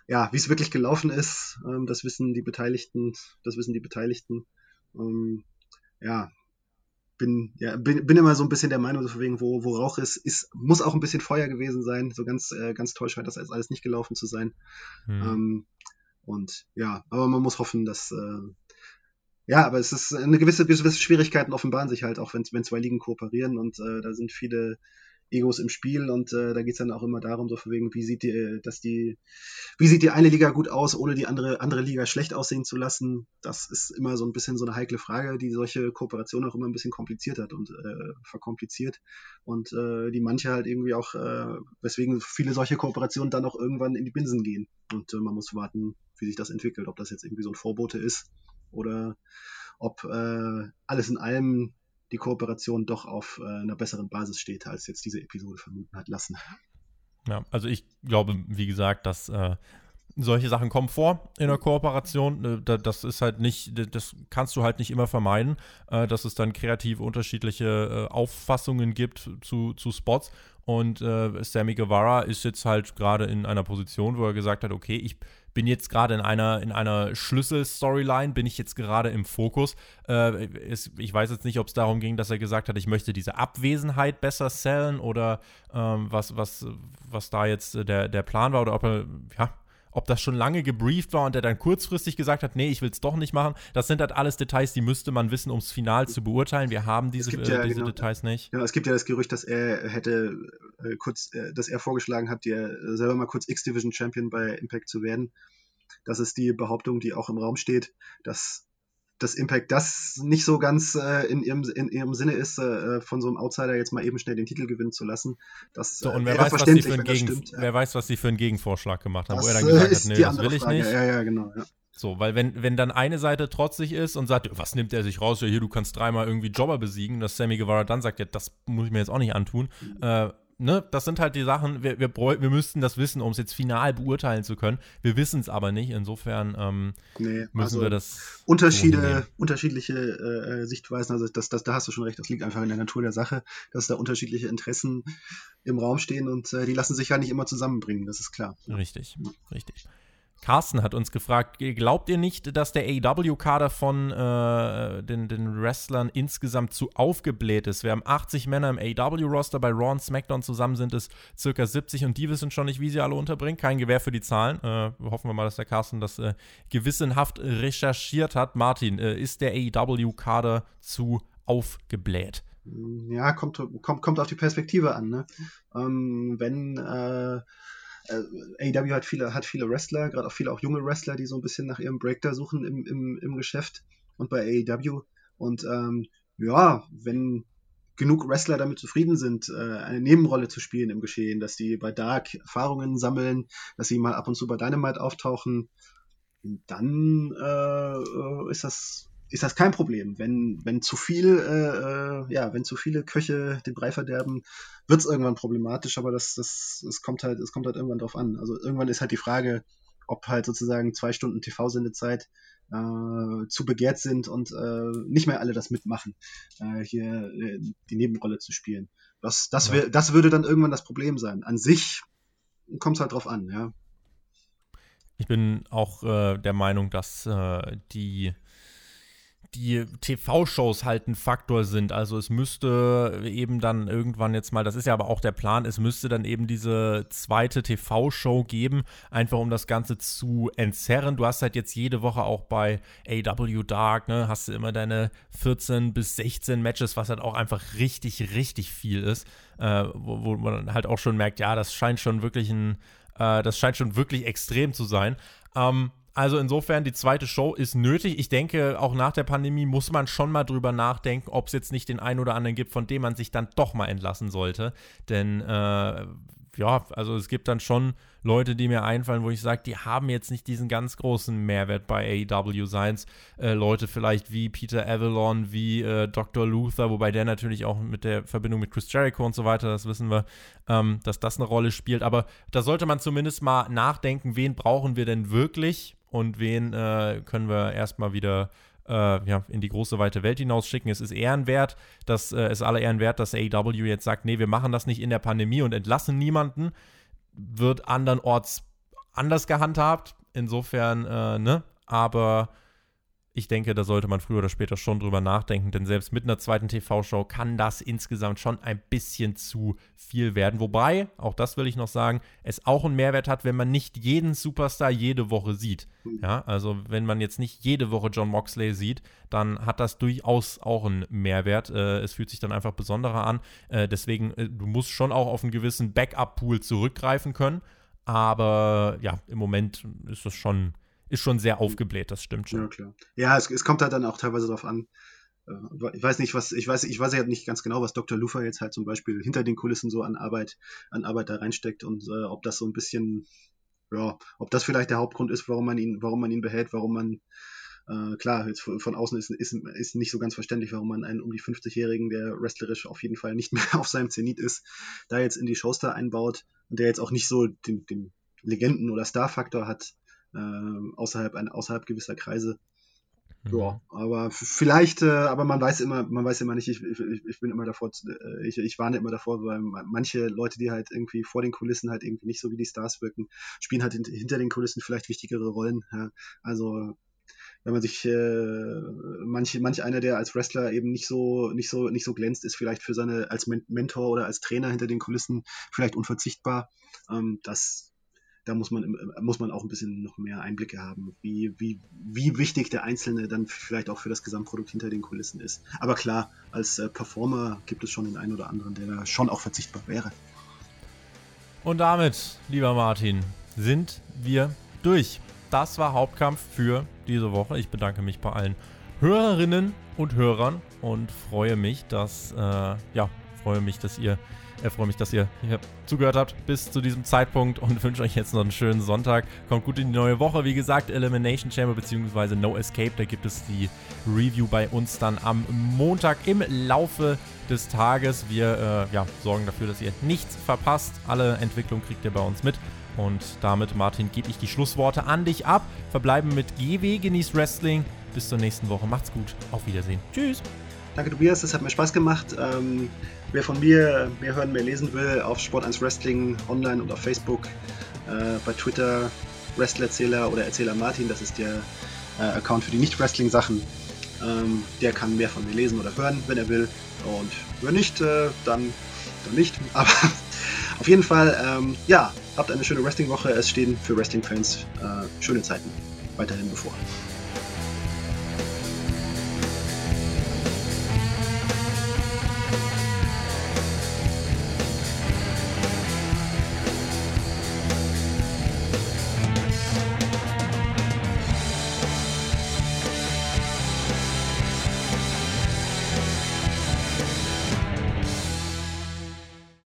ja, wie es wirklich gelaufen ist, ähm, das wissen die Beteiligten, das wissen die Beteiligten. Ähm, ja, bin, ja, bin, bin immer so ein bisschen der Meinung, so wegen, wo, wo Rauch ist, ist, muss auch ein bisschen Feuer gewesen sein. So ganz, äh, ganz toll scheint das alles nicht gelaufen zu sein. Mhm. Ähm, und ja, aber man muss hoffen, dass äh, ja, aber es ist eine gewisse, gewisse Schwierigkeiten offenbaren sich halt auch, wenn, wenn zwei Ligen kooperieren und äh, da sind viele Egos im Spiel und äh, da geht's dann auch immer darum, so von wegen, wie sieht die, dass die, wie sieht die eine Liga gut aus, ohne die andere, andere Liga schlecht aussehen zu lassen. Das ist immer so ein bisschen so eine heikle Frage, die solche Kooperationen auch immer ein bisschen kompliziert hat und äh, verkompliziert. Und äh, die manche halt irgendwie auch, äh, weswegen viele solche Kooperationen dann auch irgendwann in die Binsen gehen. Und äh, man muss warten, wie sich das entwickelt, ob das jetzt irgendwie so ein Vorbote ist oder ob äh, alles in allem die Kooperation doch auf äh, einer besseren Basis steht, als jetzt diese Episode vermuten hat lassen. Ja, also ich glaube, wie gesagt, dass äh, solche Sachen kommen vor in der Kooperation. Äh, das ist halt nicht, das kannst du halt nicht immer vermeiden, äh, dass es dann kreativ unterschiedliche äh, Auffassungen gibt zu, zu Spots. Und Sammy Guevara ist jetzt halt gerade in einer Position, wo er gesagt hat, okay, ich bin jetzt gerade in einer, in einer Schlüssel-Storyline, bin ich jetzt gerade im Fokus. Äh, ist, ich weiß jetzt nicht, ob es darum ging, dass er gesagt hat, ich möchte diese Abwesenheit besser sellen oder ähm, was, was, was da jetzt der, der Plan war oder ob er, ja, ob das schon lange gebrieft war und er dann kurzfristig gesagt hat, nee, ich will es doch nicht machen. Das sind halt alles Details, die müsste man wissen, um es final zu beurteilen. Wir haben diese, ja, äh, diese genau, Details nicht. Genau, es gibt ja das Gerücht, dass er hätte äh, kurz, äh, dass er vorgeschlagen hat, dir selber mal kurz X-Division Champion bei Impact zu werden. Das ist die Behauptung, die auch im Raum steht. Das dass Impact das nicht so ganz äh, in, ihrem, in ihrem Sinne ist, äh, von so einem Outsider jetzt mal eben schnell den Titel gewinnen zu lassen. Das so, und wer, weiß, was sie für einen Gegen, stimmt, wer weiß, was sie für einen Gegenvorschlag gemacht haben, das, wo er dann gesagt hat, nee, das will ich Frage. nicht. Ja, ja, genau. Ja. So, weil wenn, wenn dann eine Seite trotzig ist und sagt, was nimmt er sich raus? Ja, hier, du kannst dreimal irgendwie Jobber besiegen, dass Sammy Guevara dann sagt, ja, das muss ich mir jetzt auch nicht antun. Mhm. Äh, ne, das sind halt die Sachen, wir, wir, wir müssten das wissen, um es jetzt final beurteilen zu können. Wir wissen es aber nicht, insofern ähm, nee, müssen also wir das. Unterschiede, unterschiedliche äh, äh, Sichtweisen, also das, das, da hast du schon recht, das liegt einfach in der Natur der Sache, dass da unterschiedliche Interessen im Raum stehen und äh, die lassen sich ja nicht immer zusammenbringen, das ist klar. Richtig, richtig. Carsten hat uns gefragt, glaubt ihr nicht, dass der AEW-Kader von äh, den, den Wrestlern insgesamt zu aufgebläht ist? Wir haben 80 Männer im AEW-Roster, bei Raw und SmackDown zusammen sind es circa 70 und die wissen schon nicht, wie sie alle unterbringen. Kein Gewehr für die Zahlen. Äh, hoffen wir mal, dass der Carsten das äh, gewissenhaft recherchiert hat. Martin, äh, ist der AEW-Kader zu aufgebläht? Ja, kommt, kommt, kommt auf die Perspektive an. Ne? Ähm, wenn äh, äh, AEW hat viele, hat viele Wrestler, gerade auch viele auch junge Wrestler, die so ein bisschen nach ihrem Break da suchen im, im, im Geschäft und bei AEW. Und ähm, ja, wenn genug Wrestler damit zufrieden sind, äh, eine Nebenrolle zu spielen im Geschehen, dass die bei Dark Erfahrungen sammeln, dass sie mal ab und zu bei Dynamite auftauchen, dann äh, ist das ist das kein Problem. Wenn, wenn zu viel, äh, äh, ja, wenn zu viele Köche den Brei verderben, wird es irgendwann problematisch, aber das, das, es kommt halt, es kommt halt irgendwann drauf an. Also irgendwann ist halt die Frage, ob halt sozusagen zwei Stunden TV-Sendezeit äh, zu begehrt sind und äh, nicht mehr alle das mitmachen, äh, hier äh, die Nebenrolle zu spielen. Das, das, ja. das würde dann irgendwann das Problem sein. An sich kommt es halt drauf an, ja. Ich bin auch der Meinung, dass die die TV-Shows halt ein Faktor sind. Also es müsste eben dann irgendwann jetzt mal, das ist ja aber auch der Plan, es müsste dann eben diese zweite TV-Show geben, einfach um das Ganze zu entzerren. Du hast halt jetzt jede Woche auch bei AW Dark, ne, hast du immer deine 14 bis 16 Matches, was halt auch einfach richtig, richtig viel ist, äh, wo, wo man halt auch schon merkt, ja, das scheint schon wirklich ein, äh, das scheint schon wirklich extrem zu sein. Ähm, also insofern, die zweite Show ist nötig. Ich denke, auch nach der Pandemie muss man schon mal drüber nachdenken, ob es jetzt nicht den einen oder anderen gibt, von dem man sich dann doch mal entlassen sollte. Denn äh, ja, also es gibt dann schon Leute, die mir einfallen, wo ich sage, die haben jetzt nicht diesen ganz großen Mehrwert bei AEW Science. Äh, Leute vielleicht wie Peter Avalon, wie äh, Dr. Luther, wobei der natürlich auch mit der Verbindung mit Chris Jericho und so weiter, das wissen wir, ähm, dass das eine Rolle spielt. Aber da sollte man zumindest mal nachdenken, wen brauchen wir denn wirklich? Und wen äh, können wir erstmal wieder äh, ja, in die große weite Welt hinausschicken. Es ist ehrenwert, dass äh, es alle ehrenwert, dass AEW jetzt sagt, nee, wir machen das nicht in der Pandemie und entlassen niemanden. Wird andernorts anders gehandhabt. Insofern, äh, ne? Aber ich denke, da sollte man früher oder später schon drüber nachdenken, denn selbst mit einer zweiten TV-Show kann das insgesamt schon ein bisschen zu viel werden. Wobei, auch das will ich noch sagen, es auch einen Mehrwert hat, wenn man nicht jeden Superstar jede Woche sieht. Ja, also wenn man jetzt nicht jede Woche John Moxley sieht, dann hat das durchaus auch einen Mehrwert. Äh, es fühlt sich dann einfach besonderer an. Äh, deswegen, äh, du musst schon auch auf einen gewissen Backup-Pool zurückgreifen können. Aber ja, im Moment ist das schon ist schon sehr aufgebläht, das stimmt schon. Ja, klar. Ja, es, es kommt halt dann auch teilweise darauf an. Äh, ich weiß nicht, was, ich weiß, ich weiß ja nicht ganz genau, was Dr. Lufer jetzt halt zum Beispiel hinter den Kulissen so an Arbeit, an Arbeit da reinsteckt und äh, ob das so ein bisschen, ja, ob das vielleicht der Hauptgrund ist, warum man ihn, warum man ihn behält, warum man, äh, klar, jetzt von, außen ist, ist, ist nicht so ganz verständlich, warum man einen um die 50-Jährigen, der wrestlerisch auf jeden Fall nicht mehr auf seinem Zenit ist, da jetzt in die Shows da einbaut und der jetzt auch nicht so den, den Legenden- oder Star-Faktor hat, außerhalb, ein, außerhalb gewisser Kreise. Mhm. Ja, aber vielleicht, äh, aber man weiß immer, man weiß immer nicht, ich, ich, ich bin immer davor, äh, ich, ich warne immer davor, weil manche Leute, die halt irgendwie vor den Kulissen halt irgendwie nicht so wie die Stars wirken, spielen halt hinter den Kulissen vielleicht wichtigere Rollen. Ja. Also wenn man sich äh, manch, manch einer, der als Wrestler eben nicht so, nicht so, nicht so glänzt, ist vielleicht für seine als Mentor oder als Trainer hinter den Kulissen vielleicht unverzichtbar. Ähm, das da muss man, muss man auch ein bisschen noch mehr Einblicke haben, wie, wie, wie wichtig der Einzelne dann vielleicht auch für das Gesamtprodukt hinter den Kulissen ist. Aber klar, als äh, Performer gibt es schon den einen oder anderen, der da schon auch verzichtbar wäre. Und damit, lieber Martin, sind wir durch. Das war Hauptkampf für diese Woche. Ich bedanke mich bei allen Hörerinnen und Hörern und freue mich, dass, äh, ja, freue mich, dass ihr ich freue mich, dass ihr hier zugehört habt bis zu diesem Zeitpunkt und wünsche euch jetzt noch einen schönen Sonntag. Kommt gut in die neue Woche. Wie gesagt, Elimination Chamber bzw. No Escape, da gibt es die Review bei uns dann am Montag im Laufe des Tages. Wir äh, ja, sorgen dafür, dass ihr nichts verpasst. Alle Entwicklungen kriegt ihr bei uns mit. Und damit, Martin, gebe ich die Schlussworte an dich ab. Verbleiben mit GW, genießt Wrestling. Bis zur nächsten Woche. Macht's gut. Auf Wiedersehen. Tschüss. Danke, Tobias. Das hat mir Spaß gemacht. Ähm, wer von mir mehr hören, mehr lesen will, auf Sport1 Wrestling online und auf Facebook, äh, bei Twitter Wrestlerzähler oder Erzähler Martin, das ist der äh, Account für die Nicht-Wrestling-Sachen. Ähm, der kann mehr von mir lesen oder hören, wenn er will. Und wenn nicht, äh, dann, dann nicht. Aber auf jeden Fall, ähm, ja, habt eine schöne Wrestling-Woche. Es stehen für Wrestling-Fans äh, schöne Zeiten weiterhin bevor.